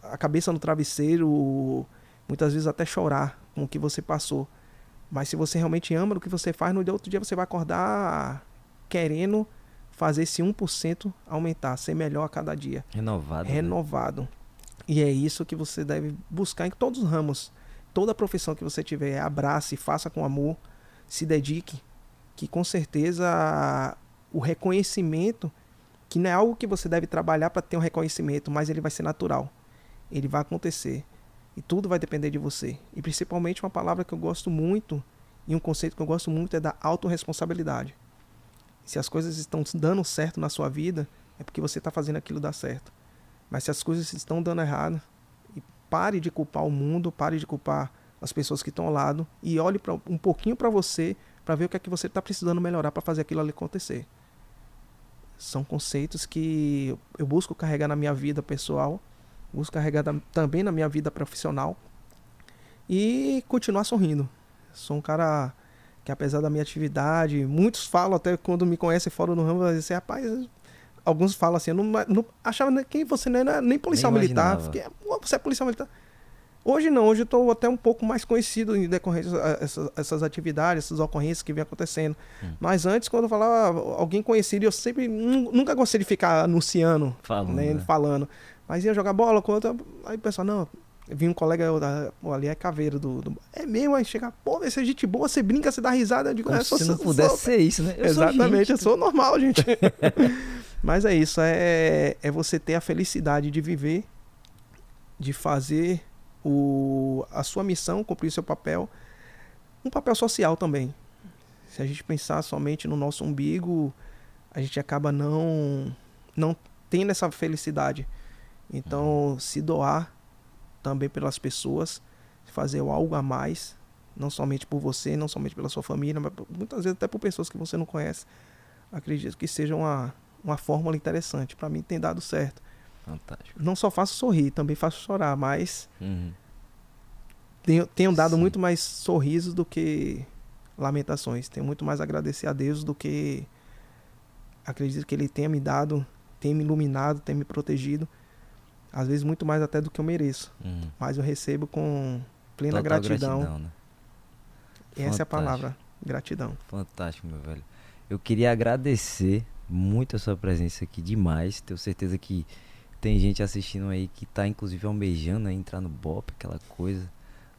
a cabeça no travesseiro, muitas vezes até chorar com o que você passou. Mas se você realmente ama o que você faz, no outro dia você vai acordar querendo fazer esse 1% aumentar, ser melhor a cada dia. Renovado. né? Renovado. Né? E é isso que você deve buscar em todos os ramos. Toda profissão que você tiver, abrace, faça com amor, se dedique, que com certeza o reconhecimento, que não é algo que você deve trabalhar para ter um reconhecimento, mas ele vai ser natural. Ele vai acontecer. E tudo vai depender de você. E principalmente uma palavra que eu gosto muito e um conceito que eu gosto muito é da autorresponsabilidade. Se as coisas estão dando certo na sua vida, é porque você está fazendo aquilo dar certo. Mas se as coisas estão dando errado, pare de culpar o mundo, pare de culpar as pessoas que estão ao lado e olhe pra, um pouquinho para você para ver o que é que você está precisando melhorar para fazer aquilo ali acontecer. São conceitos que eu busco carregar na minha vida pessoal busco carregar também na minha vida profissional e continuar sorrindo. Sou um cara que apesar da minha atividade, muitos falam até quando me conhecem fora do ramo, assim, rapaz, alguns falam assim, eu não, não achava que você não era nem policial nem militar, fiquei, você é policial militar. Hoje não, hoje eu estou até um pouco mais conhecido em decorrência essas, essas atividades, essas ocorrências que vem acontecendo. Hum. Mas antes, quando eu falava alguém conhecido, eu sempre nunca gostei de ficar anunciando, falando. Né, né? falando. Mas ia jogar bola com outra. Aí o pessoal, não. Vi um colega pô, ali é caveira do, do, É mesmo, aí chega, pô, você é gente boa, você brinca, você dá risada. Eu digo, Como é, se não pudesse ser isso, né? Eu Exatamente, sou eu sou normal, gente. Mas é isso, é, é você ter a felicidade de viver, de fazer o, a sua missão, cumprir o seu papel, um papel social também. Se a gente pensar somente no nosso umbigo, a gente acaba não, não tendo essa felicidade. Então, uhum. se doar também pelas pessoas, fazer algo a mais, não somente por você, não somente pela sua família, mas muitas vezes até por pessoas que você não conhece. Acredito que seja uma, uma fórmula interessante. Para mim tem dado certo. Fantástico. Não só faço sorrir, também faço chorar, mas uhum. tenho, tenho dado Sim. muito mais sorrisos do que lamentações. Tenho muito mais a agradecer a Deus do que acredito que Ele tenha me dado, tenha me iluminado, tenha me protegido às vezes muito mais até do que eu mereço. Uhum. Mas eu recebo com plena Total gratidão. gratidão né? E essa é a palavra, gratidão. Fantástico, meu velho. Eu queria agradecer muito a sua presença aqui demais. Tenho certeza que tem gente assistindo aí que tá inclusive almejando entrar no BOP, aquela coisa,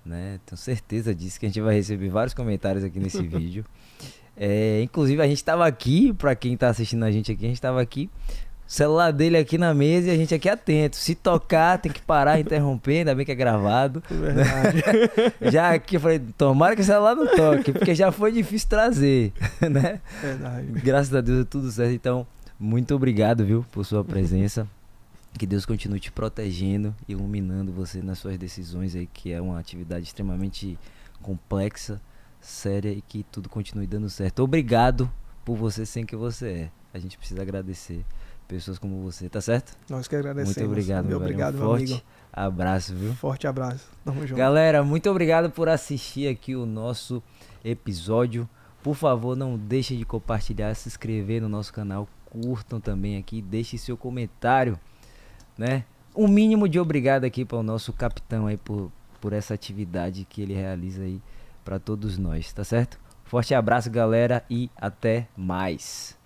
né? Tenho certeza disso que a gente vai receber vários comentários aqui nesse vídeo. É, inclusive a gente estava aqui, para quem está assistindo a gente aqui, a gente estava aqui celular dele aqui na mesa e a gente aqui atento. Se tocar, tem que parar, interromper, ainda bem que é gravado. Verdade. já aqui eu falei, tomara que o celular não toque, porque já foi difícil trazer, né? Verdade. Graças a Deus é tudo certo. Então, muito obrigado, viu, por sua presença. Que Deus continue te protegendo, iluminando você nas suas decisões aí, que é uma atividade extremamente complexa, séria e que tudo continue dando certo. Obrigado por você ser quem você é. A gente precisa agradecer pessoas como você, tá certo? Nós que agradecemos. Muito obrigado, meu obrigado, um meu forte amigo. abraço, viu? Forte abraço. Tamo junto. Galera, muito obrigado por assistir aqui o nosso episódio. Por favor, não deixe de compartilhar, se inscrever no nosso canal, curtam também aqui, deixe seu comentário, né? Um mínimo de obrigado aqui para o nosso capitão aí por, por essa atividade que ele realiza aí para todos nós, tá certo? Forte abraço, galera, e até mais.